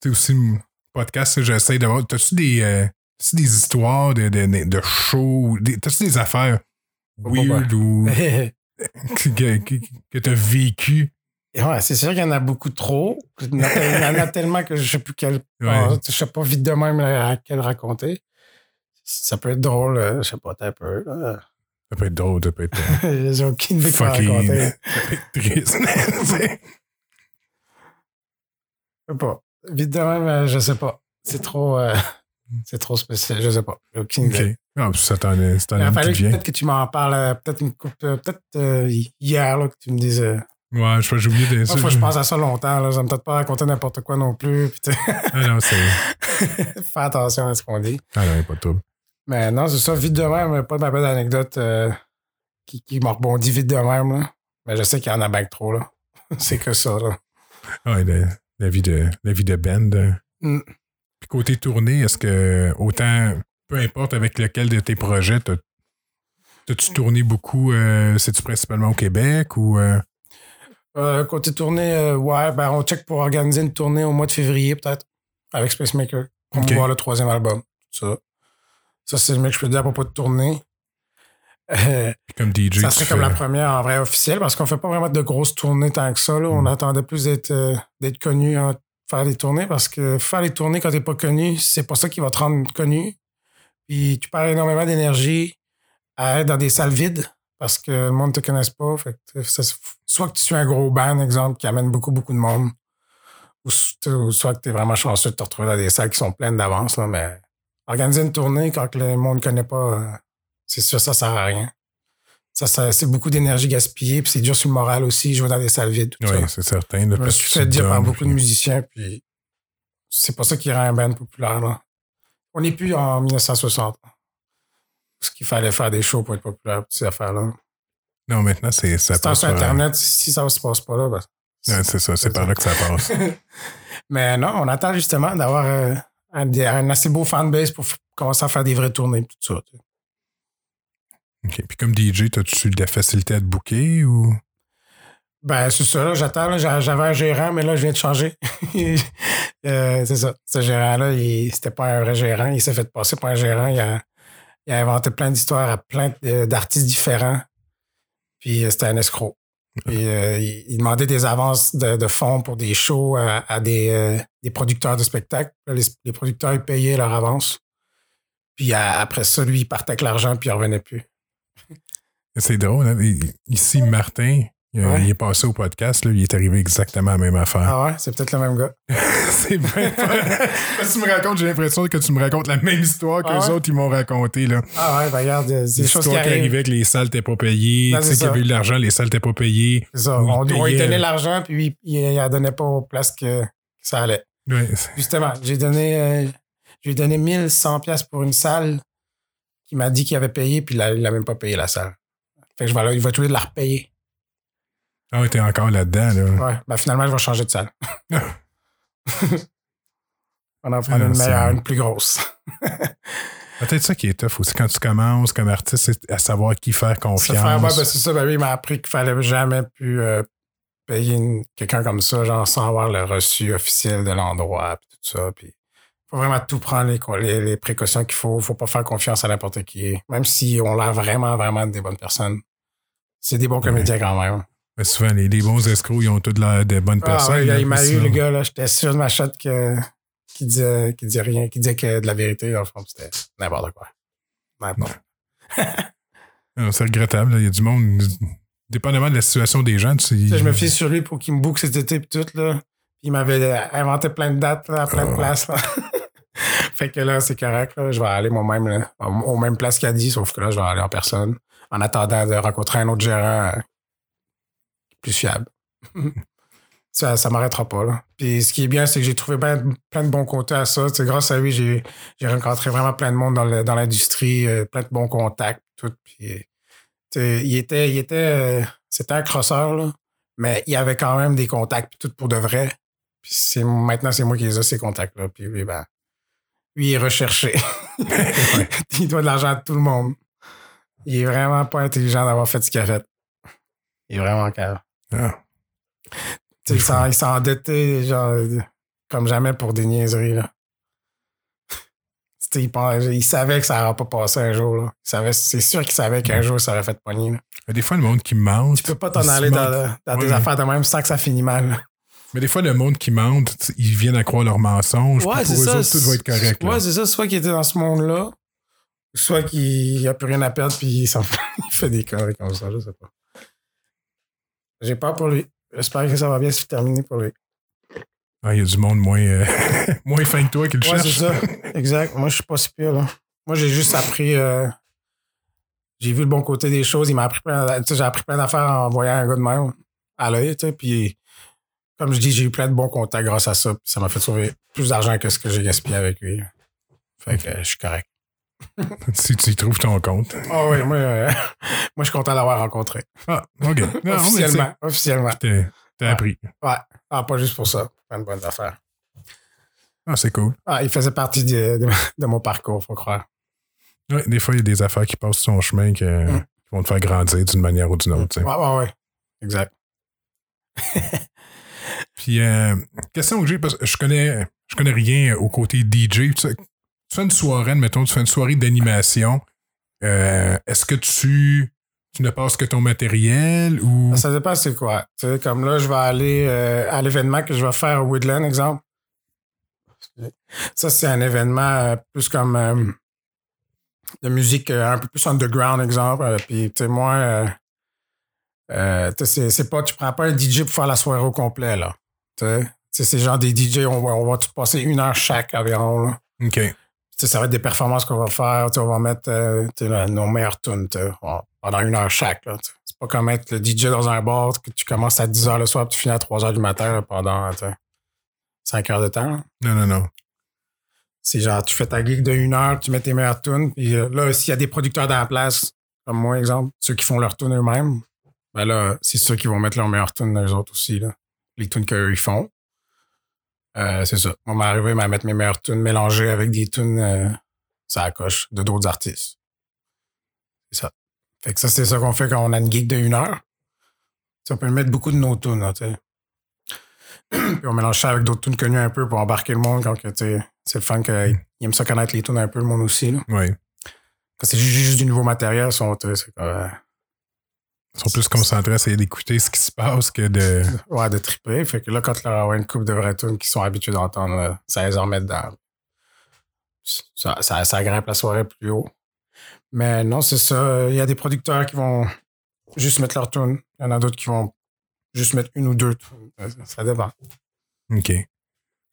tu sais aussi, mon podcast, j'essaie d'avoir. T'as-tu des, euh, des histoires de, de, shows? T'as-tu des affaires weird ou que, que, que t'as vécu? Ouais, c'est sûr qu'il y en a beaucoup trop. Il y en a, tel- il y en a tellement que je sais plus quel. Ouais. je sais pas vite de même à quel raconter. Ça peut être drôle, euh, je sais pas, un peu. Ça peut être drôle, ça peut être euh, J'ai aucune idée quoi fucking. raconter. Ça peut être triste. Je sais pas. Vite de même, euh, je sais pas. C'est trop. euh, c'est trop spécial, je sais pas. J'ai aucune idée. OK. Ah, ça t'en est, peut-être que tu m'en parles, peut-être une coupe, peut-être euh, hier, là, que tu me dises. Ouais, je j'ai oublié de Moi, faut que je pense à ça longtemps, là. Je vais peut-être pas raconter n'importe quoi non plus. Puis, Ah non, c'est. fais attention à ce qu'on dit. Ah non, pas de trouble. Mais non, c'est ça, vite de même, pas de ma belle anecdote euh, qui, qui m'a rebondi vite de même, là. Mais je sais qu'il y en a bien trop, là. c'est que ça, là. Ah, ouais, la, la vie de, la vie de band. euh. Mm. Puis côté tournée, est-ce que autant, peu importe avec lequel de tes projets, t'as- t'as-tu tourné beaucoup, euh, c'est-tu principalement au Québec ou. euh, Euh, côté tournée, euh, ouais, ben on check pour organiser une tournée au mois de février, peut-être, avec Spacemaker. Pour Ok. voir le troisième album. Ça, ça c'est le mec que je peux dire à propos de tournée. Euh, comme DJ? ça serait comme la première en vrai officielle parce qu'on fait pas vraiment de grosses tournées tant que ça. Là. On Mm. attendait plus d'être euh, d'être connu à faire des tournées parce que faire les tournées quand t'es pas connu, c'est pas ça qui va te rendre connu. Puis tu perds énormément d'énergie à être dans des salles vides parce que le monde te connaisse pas. Fait que ça, soit que tu suis un gros band, exemple, qui amène beaucoup, beaucoup de monde, ou, soit que tu es vraiment chanceux de te retrouver dans des salles qui sont pleines d'avance. Mais organiser une tournée quand le monde ne connaît pas, euh, c'est sûr, ça sert à rien. Ça, ça- c'est beaucoup d'énergie gaspillée, puis c'est dur sur le moral aussi, jouer dans des salles vides. Tout Oui, c'est certain. là, Je me parce suis que fait dire par beaucoup de musiciens, puis c'est pas ça qui rend un band populaire. Là. On n'est plus en 1960. Parce qu'il fallait faire des shows pour être populaire, ces affaires-là. Non, maintenant, c'est ça sur passe par- Internet, si ça se passe pas là, ben, c'est ça, c'est par là que ça passe. Mais non, on attend justement d'avoir euh, un, assez beau fanbase pour commencer à faire des vraies tournées, tout ça. OK. Puis comme DJ, as-tu de la facilité à te booker ou? Ben, c'est ça, là, j'attends. J'avais un gérant, mais là, je viens de changer. Euh, c'est ça. Ce gérant-là, il- c'était pas un vrai gérant. Il s'est fait passer pour un gérant. Il a, il a inventé plein d'histoires à plein de- d'artistes différents. Puis euh, c'était un escroc. Puis euh, il, il demandait des avances de, de fonds pour des shows à, à des, euh, des producteurs de spectacles. Les, les producteurs, ils payaient leur avance. Puis à- après ça, lui, il partait avec l'argent, puis il revenait plus. C'est drôle, hein? Ici, Martin, il, Ouais. il est passé au podcast, là, il est arrivé exactement à la même affaire. Ah ouais, c'est peut-être le même gars. c'est bien que tu me racontes, j'ai l'impression que tu me racontes la même histoire que Ah les ouais? autres, ils m'ont raconté. Là. Ah ouais, ben regarde, euh, c'est des choses qui arrivent. arrivait que les salles n'étaient pas payées, tu sais qu'il y avait eu de l'argent, les salles n'étaient pas payées. C'est ça. On, on lui donnait l'argent, puis il ne la donnait pas aux places que, ça allait. Ouais. Justement, j'ai donné, euh, j'ai donné 1100 pièces pour une salle qui m'a dit qu'il avait payé, puis il n'a même pas payé la salle. Fait que je vais, il va obligé de la repayer. Ah ouais, t'es encore là-dedans. Là. Ouais, ben finalement, je vais changer de salle. On en prend Ah, une c'est- meilleure, une plus grosse. Peut-être ça qui est tough aussi. Quand tu commences comme artiste, c'est à savoir qui faire confiance. faire, ouais, ben, c'est ça, ben oui, il m'a appris qu'il fallait jamais plus euh, payer quelqu'un comme ça, genre sans avoir le reçu officiel de l'endroit, puis tout ça. Puis faut vraiment tout prendre les, les, les précautions qu'il faut. Faut pas faire confiance à n'importe qui. Même si on l'air vraiment, vraiment des bonnes personnes. C'est des bons comédiens quand même. Souvent, les, les bons escrocs, ils ont toutes l'air de bonnes Ah personnes. ouais, là, il m'a eu, le gars, là. J'étais sûr de ma shot que, qui disait, disait rien, qui disait que de la vérité, dans le fond, c'était n'importe quoi. N'importe. Non, C'est regrettable. Il y a du monde, dépendamment de la situation des gens, tu sais, je me fie sur lui pour qu'il me book cet été pis tout, là. Il m'avait inventé plein de dates, là, à plein de Ah. places, là. fait que là, c'est correct, là. Je vais aller moi-même, au même place qu'il a dit, sauf que là, je vais aller en personne, en attendant de rencontrer un autre gérant euh, plus fiable. ça, ça m'arrêtera pas, là. Puis ce qui est bien, c'est que j'ai trouvé ben- plein de bons côtés à ça. Grâce à lui, j'ai, rencontré vraiment plein de monde dans, l'industrie, euh, plein de bons contacts, tout. Puis, sais, il était, il était, euh, c'était un crosseur, là mais il avait quand même des contacts puis tout pour de vrai. Puis maintenant c'est moi qui les ai ces contacts là. Puis lui ben lui il est recherché. il doit de l'argent à tout le monde. Il est vraiment pas intelligent d'avoir fait ce qu'il a fait. Il est vraiment calme. Ah. Il s'est endetté genre comme jamais pour des niaiseries là. Il, savait que ça n'aurait pas passé un jour. Là. Il savait- C'est sûr qu'il savait qu'un jour ça aurait fait pogner. là. Mais Des fois, le monde qui mente. Tu peux pas t'en aller dans, dans des Ouais. affaires de même sans que ça finisse mal. là. Mais des fois, le monde qui mente, ils viennent à croire leurs mensonges. puis pour eux autres, tout va être correct. Ouais, c'est ça. Soit qu'il était dans ce monde-là, soit qu'il a plus rien à perdre puis il, s'en fout. il fait des conneries comme ça. Je sais pas. J'ai peur pour lui. J'espère que ça va bien se terminer pour lui. Ah, Il y a du monde moins, euh, moins fin que toi qui le Ouais, cherche. c'est ça. Exact. Moi, je suis pas si pire, là. Moi, j'ai juste appris. euh, j'ai vu le bon côté des choses. Il m'a appris plein, j'ai appris plein d'affaires en voyant un gars de même à l'œil. Puis, comme je dis, j'ai eu plein de bons contacts grâce à ça. Puis, ça m'a fait sauver plus d'argent que ce que j'ai gaspillé avec lui. Fait que euh, je suis correct. si tu y trouves ton compte. Ah oui, moi, euh, moi, je suis content d'avoir rencontré. Ah, OK. Non, officiellement. Officiellement. T'as Ouais. appris. Ouais. Ah, pas juste pour ça. Plein de bonnes affaires. Ah, c'est cool. Ah, il faisait partie de, de- de mon parcours, faut croire. Ouais, des fois, il y a des affaires qui passent sur ton chemin Mm. qui vont te faire grandir d'une manière ou d'une autre. tu sais. Ouais, ouais, ouais. Exact. Puis, euh, question que j'ai, parce que je connais, je connais rien au côté DJ. Tu, fais une soirée, mettons, tu fais une soirée d'animation. Euh, Est-ce que tu, tu ne passes que ton matériel ou? Ça dépend c'est quoi. Tu sais, comme là, je vais aller euh, à l'événement que je vais faire au Woodland, exemple. Ça, c'est un événement euh, plus comme euh, de musique un peu plus underground, exemple. Puis, tu sais, moi, tu sais, c'est- pas, tu prends pas un DJ pour faire la soirée au complet, là. Tu sais, c'est genre des DJ, on va, on va tout passer une heure chaque environ, là. OK. Ça va être des performances qu'on va faire. On va mettre euh, là, nos meilleures tunes pendant une heure chaque. C'est pas comme être le DJ dans un bar que tu commences à 10 heures le soir et tu finis à 3 heures du matin là, pendant tu sais, 5 heures de temps. là. Non, non, non. C'est genre, tu fais ta gig de une heure, tu mets tes meilleures tunes. Puis euh, là, s'il y a des producteurs dans la place, comme moi, exemple, ceux qui font leurs tunes eux-mêmes, ben là, c'est ceux qui vont mettre leurs meilleures tunes eux autres aussi. Là. Les tunes qu'eux, ils font. Euh, c'est ça. Moi, m'arriver à mettre mes meilleures tunes mélangées avec des tunes, euh, ça accroche de d'autres artistes. C'est ça. Fait que ça, c'est ça qu'on fait quand on a une gig de une heure. Tu sais, on peut mettre beaucoup de nos tunes, là, tu sais. Puis on mélange ça avec d'autres tunes connues un peu pour embarquer le monde quand que, tu sais, c'est le fun qu'ils aiment ça connaître les tunes un peu, le monde aussi, là. Oui. Quand c'est juste, juste du nouveau matériel, c'est comme, euh, sont plus concentrés à essayer d'écouter ce qui se passe que de. ouais, de triper. Fait que là, quand leur avoir une coupe de vraies tunes qu'ils sont habitués d'entendre, ça les en met dedans. Ça, ça, ça grimpe la soirée plus haut. Mais non, c'est ça. Il y a des producteurs qui vont juste mettre leur tune. Il y en a d'autres qui vont juste mettre une ou deux tunes. Ça- dépend. OK.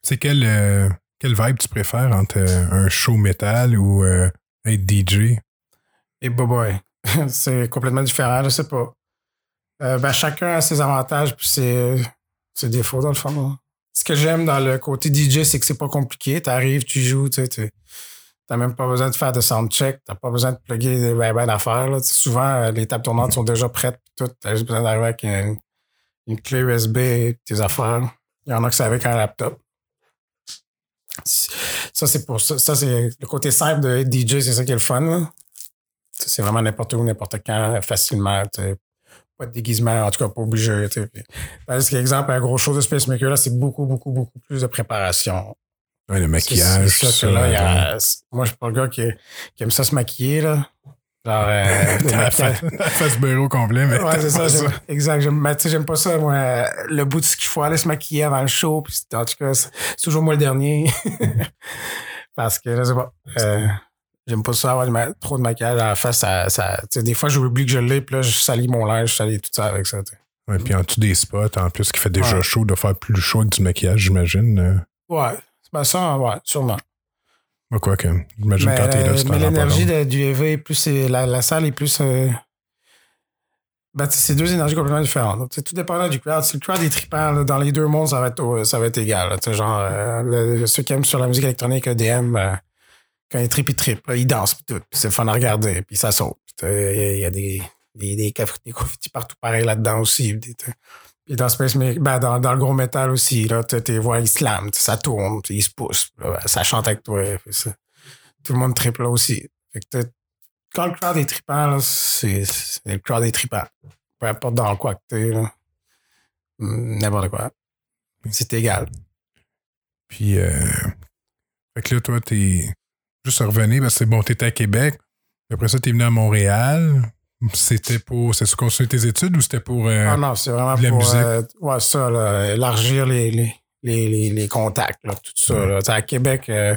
C'est quel, euh, quel vibe tu préfères entre euh, un show métal ou euh, être DJ? Et boy, boy. c'est complètement différent, je sais pas. Euh, ben, chacun a ses avantages puis ses, ses défauts, dans le fond. là. Ce que j'aime dans le côté DJ, c'est que c'est pas compliqué. T'arrives, tu joues, tu sais, tu- t'as même pas besoin de faire de soundcheck, t'as pas besoin de plugger des ben, ben d'affaires. là. Tu Souvent, euh, les tables tournantes sont déjà prêtes, tout. T'as juste besoin d'arriver avec une, clé USB, tes affaires. Il y en a que c'est avec un laptop. Ça, c'est pour ça. Ça, c'est le côté simple de DJ, c'est ça qui est le fun. là. C'est vraiment n'importe où, n'importe quand, facilement. Pas de déguisement, en tout cas pas obligé. tu sais. Puis, Parce qu'exemple, un gros show de Space Maker, là, c'est beaucoup, beaucoup, beaucoup plus de préparation. Ouais, le C'est- maquillage. c'est que ça, là, y a- moi, je suis pas le gars qui, qui aime ça se maquiller. Là. Genre, euh, La maquillages. face, la face bureau complet, mais. Ouais, c'est ça. j'aime- Exact. J'aime, mais tu sais, j'aime pas ça, moi. Le bout de ce qu'il faut aller se maquiller avant le show. Puis, c'est- en tout cas, c'est c'est toujours moi le dernier. Parce que, je sais pas. euh, j'aime pas ça avoir ma- trop de maquillage à la face. Ça, ça, des fois, j'oublie que je l'ai. Puis là, je salis mon linge, je salis tout ça avec ça. tu sais. Ouais, puis en dessous des spots, en plus, qui fait déjà Ouais. chaud, de faire plus chaud avec du maquillage, j'imagine. euh. Ouais. Ben, ça, ouais, sûrement. Ouais, quoi que. J'imagine Mais, quand t'es là, euh, c'est mais un l'énergie du EV est plus. La, la salle est plus. euh, ben, c'est deux énergies complètement différentes. Donc, tout dépendant du crowd. Si le crowd est trippant, là, dans les deux mondes, ça va être, ça va être égal. là. Genre, euh, le- ceux qui aiment sur la musique électronique EDM, euh, quand ils trippent, ils trippent. là, ils dansent, puis tout. C'est le fun à regarder, puis ça saute. Il y a des, des, des, des confettis partout pareil là-dedans aussi. Puis dans, Space ben, dans, dans le gros métal aussi, là, tu voix, ils sais, ça tourne, ils se poussent. ben, ça chante avec toi. tout le monde triple là aussi. Fait que quand le crowd est trippant, c'est, le crowd est trippant. Peu importe dans quoi que t'es, N'importe quoi. C'est égal. Puis, euh, fait que là, toi, t'es juste revenu parce que c'est bon, t'étais à Québec. Après ça, t'es venu à Montréal. C'était pour. C'est tu continuer tes études ou c'était pour. euh, ah non, c'est vraiment de la pour musique? euh, ouais, ça, là, élargir les, les, les, contacts, là, tout ça. Là. Tu À Québec, euh,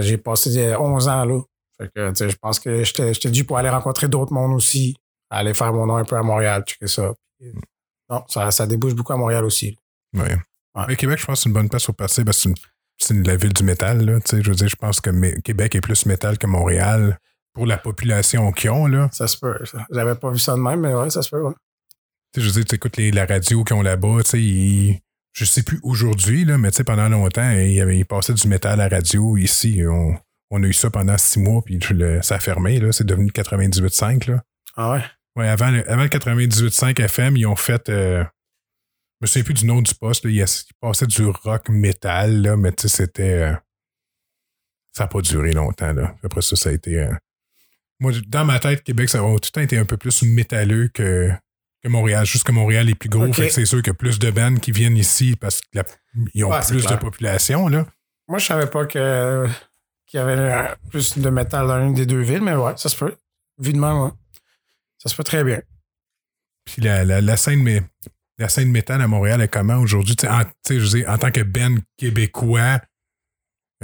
j'ai passé euh, 11 ans là. Fait que, tu sais, je pense que j'étais dû pour aller rencontrer d'autres mondes aussi, aller faire mon nom un peu à Montréal, checker ça. Puis, non, ça, ça débouche beaucoup à Montréal aussi. Ouais. Ouais. Québec, je pense que c'est une bonne place pour passer parce que c'est une- c'est la ville du métal. Là, je veux dire, je pense que Québec est plus métal que Montréal pour la population qu'ils ont. Là. Ça se peut. J'avais pas vu ça de même, mais ouais, ça se peut. Ouais. Je veux dire, tu écoutes les- la radio qu'ils ont là-bas. tu sais, ils- Je sais plus aujourd'hui, là, mais tu sais, pendant longtemps, il, y avait, il passait du métal à la radio. Ici, on, on a eu ça pendant six mois, puis le- ça a fermé. là. C'est devenu 98.5. Là. Ah ouais? Ouais, avant, le- avant le 98.5 FM, ils ont fait. euh, me souviens plus du nom du poste. Là, il, y a- il passait du rock métal, là, mais tu sais, c'était. euh, ça n'a pas duré longtemps. Là. Après ça, ça a été. euh, moi, dans ma tête, Québec, ça a tout le temps été un peu plus métalleux que, que Montréal. Juste que Montréal est plus gros. Ok. Fait que c'est sûr qu'il y a plus de bandes qui viennent ici parce qu'ils ont plus de population. Là. Moi, je savais pas que qu'il y avait euh, plus de métal dans une des deux villes, mais ouais, ça se peut. Vu de même, ouais. Ça se peut très bien. Puis la, la, la scène mais la scène métal à Montréal est comment aujourd'hui? Tu sais, en, en tant que band québécois,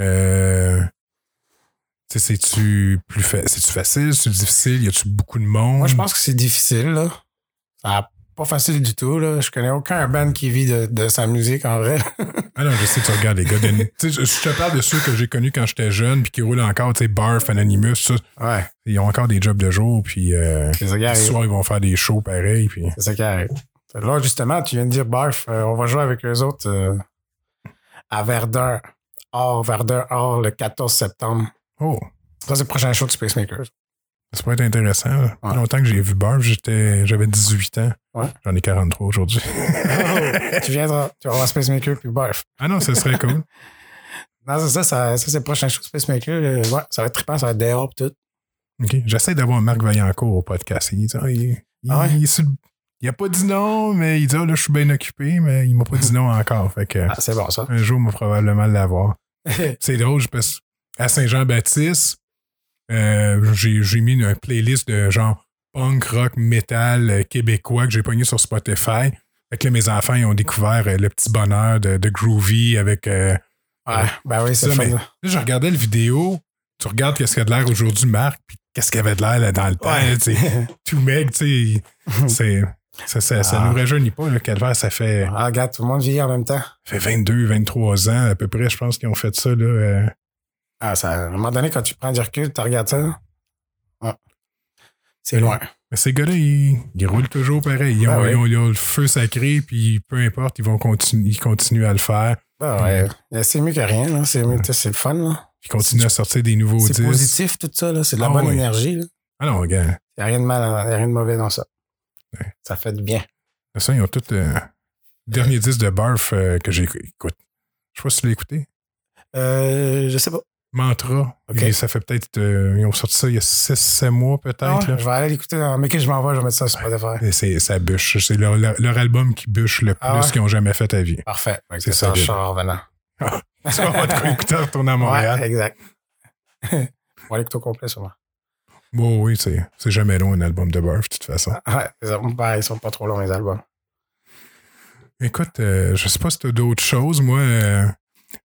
euh, c'est-tu plus fa- c'est-tu facile, c'est difficile? Y a-tu beaucoup de monde? Moi, je pense que c'est difficile, là. Ça pas facile du tout, là. Je connais aucun band qui vit de, de sa musique, en vrai. Ah non, je sais, tu regardes les gars. de- je, je te parle de ceux que j'ai connus quand j'étais jeune, puis qui roulent encore, tu sais, Barf, Anonymous, ça. ouais. Ils ont encore des jobs de jour, puis euh, le soir, ils vont faire des shows pareils, puis... C'est ça qui arrive. Là, justement, tu viens de dire, Barf, euh, on va jouer avec eux autres euh, à Verdun. Hors Verdun, hors le 14 septembre. Oh, Ça, c'est le prochain show de Space Makers. ça pourrait être intéressant. là. Ouais. longtemps que j'ai vu Barf, j'étais, j'avais 18 ans. Ouais. J'en ai 43 aujourd'hui. Oh, tu viendras, tu vas voir Space Maker puis Barf. ah non, ça serait cool. Non, c'est ça, ça, ça c'est le prochain show de Space Maker. euh, ouais, ça va être trippant, ça va être dehors tout. OK. J'essaie d'avoir Marc Vaillancourt au podcast. Il il, il, Ah ouais? il est sur le- il a pas dit non, mais il dit, ah, là, je suis bien occupé, mais il m'a pas dit non encore. Fait que, Ah, c'est bon, ça. un jour, on va probablement l'avoir. C'est drôle, parce qu'à Saint-Jean-Baptiste, euh, j'ai, j'ai mis une playlist de genre punk, rock, metal euh, québécois que j'ai pogné sur Spotify. Fait que là, mes enfants, ils ont découvert euh, le petit bonheur de, de Groovy avec. euh, ouais, ben oui, c'est Ça, mais- là. Je regardais la vidéo, tu regardes qu'est-ce qu'il y a de l'air aujourd'hui, Marc, puis qu'est-ce qu'il y avait de l'air là, dans le temps. Ouais. Tout mec, tu sais, c'est- ça, ça, ça Ah. nous rajeunit pas, le calvaire. Ça fait, Ah, regarde, tout le monde vit en même temps. fait 22, 23 ans à peu près, je pense qu'ils ont fait ça. Là, euh. Ah, ça, à un moment donné, quand tu prends du recul, tu regardes ça. Ouais. C'est loin. Mais ces gars-là, ils, ils roulent toujours pareil. Ils ont, Ah ouais. ils ont- ils ont le feu sacré, puis peu importe, ils vont continuer, ils continuent à le faire. Ah, ouais. Euh, C'est mieux que rien, là. C'est c'est le fun, là. Ils continuent à sortir des nouveaux C'est disques. positif, tout ça, là. C'est de la Ah, bonne énergie, là. Ah non, regarde. Il n'y a rien de mal, y a rien de mauvais dans ça. Ouais. Ça fait du bien. Ça, ils ont tout. euh, dernier disque de Barf euh, que j'ai écoute. Je sais pas si tu l'as écouté. Euh, je sais pas. Mantra. Ok. Et ça fait peut-être. euh, ils ont sorti ça il y a 6-7 mois, peut-être. Ah, je vais aller l'écouter. Mais que je m'envoie, je vais mettre ça sur Spotify. Et c'est, ça bûche. C'est leur, leur- leur album qui bûche le plus Ah ouais? qu'ils ont jamais fait à vie. Parfait. Ouais, C'est ça, je en revenant. Tu vas de quoi écouter à Montréal. Ouais, exact. on va l'écouter au complet, sûrement. Bon, oui, c'est jamais long un album de Birth, de toute façon. Ouais, les albums, pareil, ils sont pas trop longs, les albums. Écoute, euh, je sais pas si t'as d'autres choses. Moi, euh, tu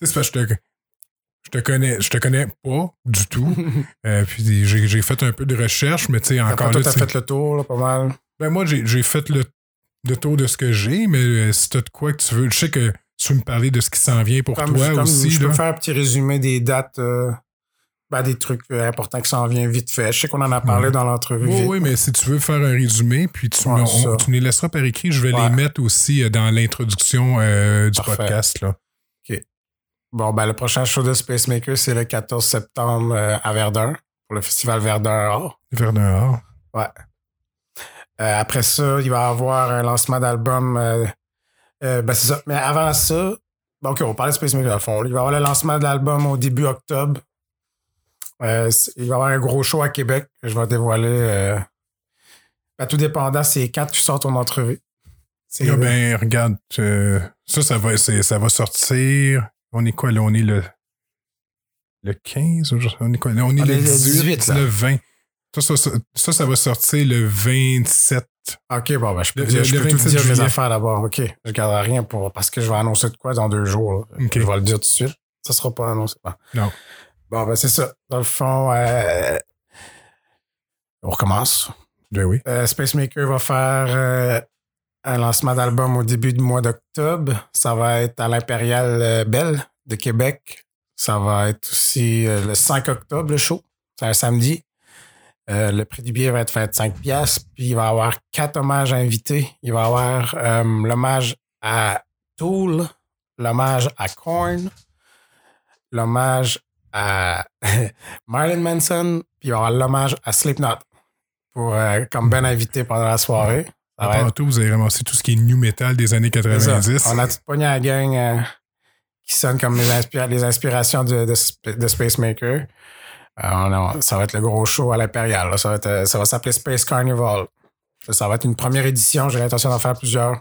sais, c'est parce que je te, je te connais, je te connais pas du tout. Euh, puis j'ai fait un peu de recherche, mais tu sais, encore Encore là, toi, t'as fait le tour, là, pas mal. ben moi, j'ai j'ai fait le, le tour de ce que j'ai, mais euh, si t'as de quoi que tu veux, je sais que tu veux me parler de ce qui s'en vient pour Comme- toi comme aussi. je peux là. faire un petit résumé des dates, euh, ben, des trucs euh, importants qui s'en viennent vite fait. Je sais qu'on en a parlé Ouais. dans l'entrevue. Oui, oui, mais si tu veux faire un résumé, puis tu, Ouais, on- tu nous laisseras par écrit, je vais Ouais. les mettre aussi euh, dans l'introduction euh, du Parfait. podcast. Là. Bon, ben, le prochain show de Space Maker, c'est le 14 septembre euh, à Verdun, pour le festival Verdun Or. Verdun Ouais. Euh, après ça, il va y avoir un lancement d'album. ben, c'est ça. Mais avant ça, bon, OK, on va parler de Space Maker à fond. Il va y avoir le lancement de l'album au début octobre. Euh, il va y avoir un gros show à Québec que je vais dévoiler. euh, ben, tout dépendant, c'est quand tu sors ton entrevue. Ben, regarde, euh, ça, ça va, c'est- ça va sortir. On est quoi, là? On est le, le 15? ou je- On est quoi? là? On est On le est le 18, 18, là. 19, 20. Ça ça, ça, ça, ça va sortir le 27. OK, bon, ben, je peux, Le- dire- le- je le peux tout 27 dire mes affaires d'abord. OK. Je garderai rien pour, parce que je vais annoncer de quoi dans deux jours. là. OK. Je vais le dire tout de suite. Ça sera pas annoncé. Bon. Non. Bon, ben, c'est ça. Dans le fond, euh, on recommence. Ben oui. Euh, Space Maker va faire euh, un lancement d'album au début du mois d'octobre. Ça va être à l'Impérial euh, Belle de Québec. Ça va être aussi euh, le 5 octobre, le show. C'est un samedi. Le prix du billet va être fait 5 piastres. Puis il va y avoir quatre hommages invités. Il va y avoir l'hommage à Tool, l'hommage à Korn, l'hommage à Marilyn Manson, puis il va y avoir l'hommage à Slipknot pour, euh, comme ben invité pendant la soirée. Ça va être- tantôt, vous avez ramassé tout ce qui est new metal des années c'est ça. 90. On a toute poignée à la gang euh, qui sonne comme les, inspira- les inspirations de, de Sp- de Space Maker? Euh, a- ça va être le gros show à l'Impérial. Ça va, s'appeler Space Carnival. Ça, ça va être une première édition. J'ai l'intention d'en faire plusieurs.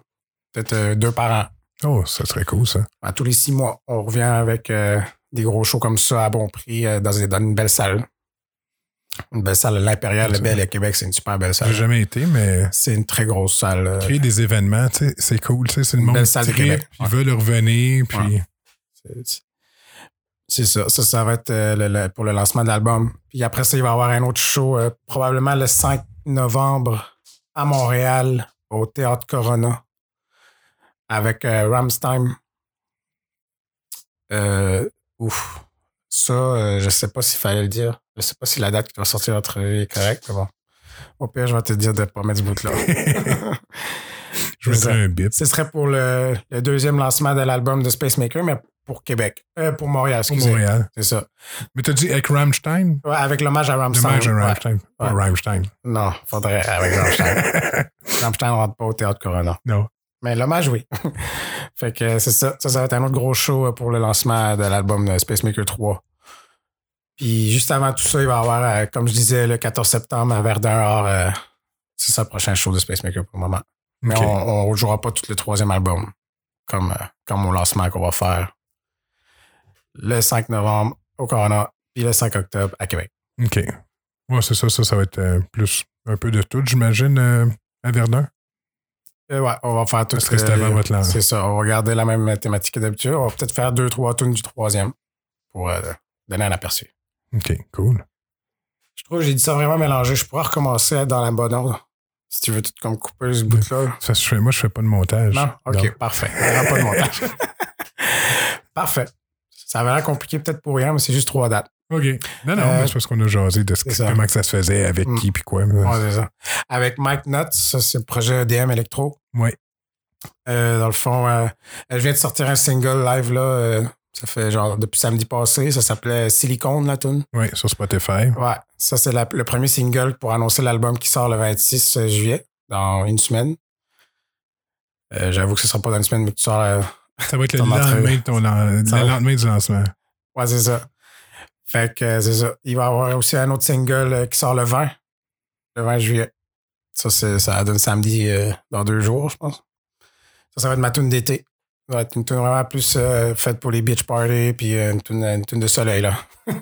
Peut-être deux par an. Oh, ça serait cool, ça. À tous les six mois, on revient avec des gros shows comme ça à bon prix euh, dans, une belle salle. Une belle salle. L'Impérial, le Bel à Québec, c'est une super belle J'ai salle. jamais été, mais C'est une très grosse salle. euh, créer des événements, tu sais, c'est cool. tu sais, C'est le monde belle qui Québec. Ils Ouais. veulent revenir, puis Ouais. C'est- C'est ça. Ça, ça va être euh, le- le- pour le lancement de l'album. Puis après ça, il va y avoir un autre show, euh, probablement le 5 novembre à Montréal, au Théâtre Corona, avec euh, Ramstein. Ouf. Ça, euh, je sais pas s'il fallait le dire. Je sais pas si la date qui va sortir notre vie est correcte, mais bon. Au pire, je vais te dire de pas mettre ce bout-là. je mettrais un bip. Ce serait pour le, le deuxième lancement de l'album de Space Maker, mais pour Québec. Euh, pour Montréal, Pour excusez. Montréal. C'est ça. Mais t'as dit avec Rammstein? Ouais, avec l'hommage à Ramstein. Dommage à Ouais. Rammstein. Pas Ouais. Rammstein. Non, faudrait avec Ramstein. Ramstein ne rentre pas au théâtre Corona. non. Mais l'hommage, oui. fait que c'est ça. Ça, ça va être un autre gros show pour le lancement de l'album de Space Maker 3. Puis juste avant tout ça, il va y avoir, euh, comme je disais, le 14 septembre à Verdun. Or, euh, c'est ça le prochain show de Space Maker pour le moment. Mais on ne jouera pas tout le troisième album comme, euh, comme au lancement qu'on va faire le 5 novembre au Corona, puis le 5 octobre à Québec. OK. Ouais, c'est ça. Ça, ça va être euh, plus un peu de tout, j'imagine, euh, à Verdun? Euh, ouais, on va faire tout. Parce que c'était votre lancement. C'est ça. On va garder la même thématique que d'habitude. On va peut-être faire deux, trois tunes du troisième pour euh, donner un aperçu. OK, cool. Je trouve que j'ai dit ça vraiment mélangé. Je pourrais recommencer dans la bonne ordre. Si tu veux tout comme couper ce bout-là. Ça, je fais- moi, je fais pas de montage. Non? OK, Non. parfait. Il pas de montage. parfait. Ça avait l'air compliqué peut-être pour rien, mais c'est juste trois dates. OK. Non, non, Euh, c'est parce qu'on a jasé de ce ça. comment que ça se faisait, avec Mm. qui, puis quoi. mais- Ouais, c'est ça. Avec Mike Nuts, ça c'est le projet EDM Electro. Ouais. Euh, dans le fond, euh, je viens de sortir un single live là. euh, ça fait genre depuis samedi passé. Ça s'appelait Silicone la tune. Ouais, sur Spotify. Ouais. Ça, c'est le premier single pour annoncer l'album qui sort le 26 juillet, dans une semaine. Euh, J'avoue que ce sera pas dans une semaine, mais tu sors. euh, Ça va être le lendemain, de ton, le lendemain du lancement. Ouais, c'est ça. Fait que euh, c'est ça. Il va y avoir aussi un autre single euh, qui sort le 20. Le 20 juillet. Ça, ça donne samedi euh, dans deux jours, je pense. Ça, ça va être ma tune d'été. Ça va être une tune vraiment plus faite pour les beach parties puis une tune, une tune de soleil, là.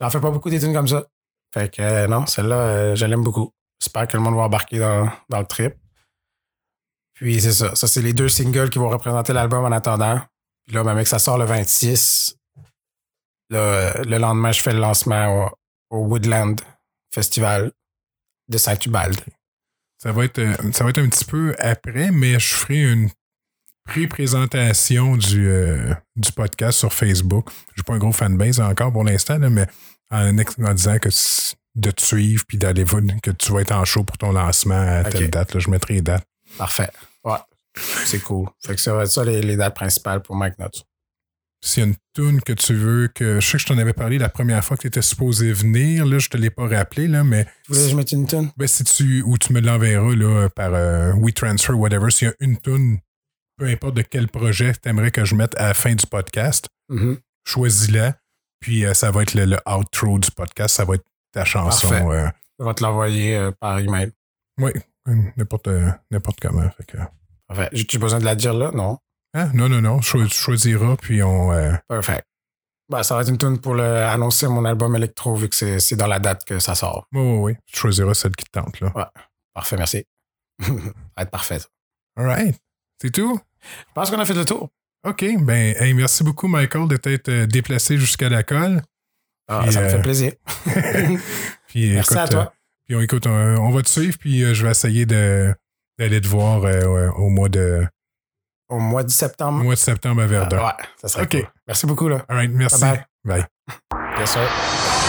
J'en fais pas beaucoup des tunes comme ça. Fait que non, celle-là, je l'aime beaucoup. J'espère que le monde va embarquer dans, dans le trip. Puis c'est ça. Ça, c'est les deux singles qui vont représenter l'album en attendant. Puis là, ben, mec, ça sort le 26. Là, le lendemain, je fais le lancement au, au Woodland Festival de Saint-Ubald. Ça va, être, euh, ça va être un petit peu après, mais je ferai une pré-présentation du, euh, du podcast sur Facebook. Je suis pas un gros fanbase encore pour l'instant, mais en, en disant que de te suivre puis d'aller voir que tu vas être en show pour ton lancement à telle date. là. je mettrai les dates. Parfait. Ouais. C'est cool. Fait que ça va être ça les, les dates principales pour Mike Nuts. S'il y a une tune que tu veux, que je sais que je t'en avais parlé la première fois que tu étais supposé venir, là, je te l'ai pas rappelé, là, mais Tu voulais que je mette une tune? ben, si tu, ou tu me l'enverras là, par euh, WeTransfer, whatever, s'il y a une tune, peu importe de quel projet tu aimerais que je mette à la fin du podcast, Mhm. choisis-la, puis euh, ça va être le, le outro du podcast, ça va être ta chanson. Parfait. euh, Je vais te l'envoyer euh, par email. oui, n'importe, n'importe comment. Fait que, Parfait. J'ai-tu besoin de la dire là? Non. Ah, non, non, non, cho- tu choisiras, puis on. euh, Parfait. Ben, ça va être une tune pour le- annoncer mon album électro vu que c'est dans la date que ça sort. oui, oui, oui, tu choisiras celle qui te tente. Là. Parfait, merci. ça va être parfait. ça. All right. C'est tout? Je pense qu'on a fait le tour. OK. Ben, hey, merci beaucoup, Michael, de t'être euh, déplacé jusqu'à la colle. Ah, Puis, ça me euh, fait plaisir. Puis, Merci écoute, à toi. euh, puis on, écoute, on, on va te suivre, puis euh, je vais essayer d'aller te voir euh, ouais, au mois de, Au mois de au septembre. mois de septembre à Verdun. Ah, ouais, ça serait OK. cool. Merci beaucoup. Là. All right, merci. Bye. Yes, sir.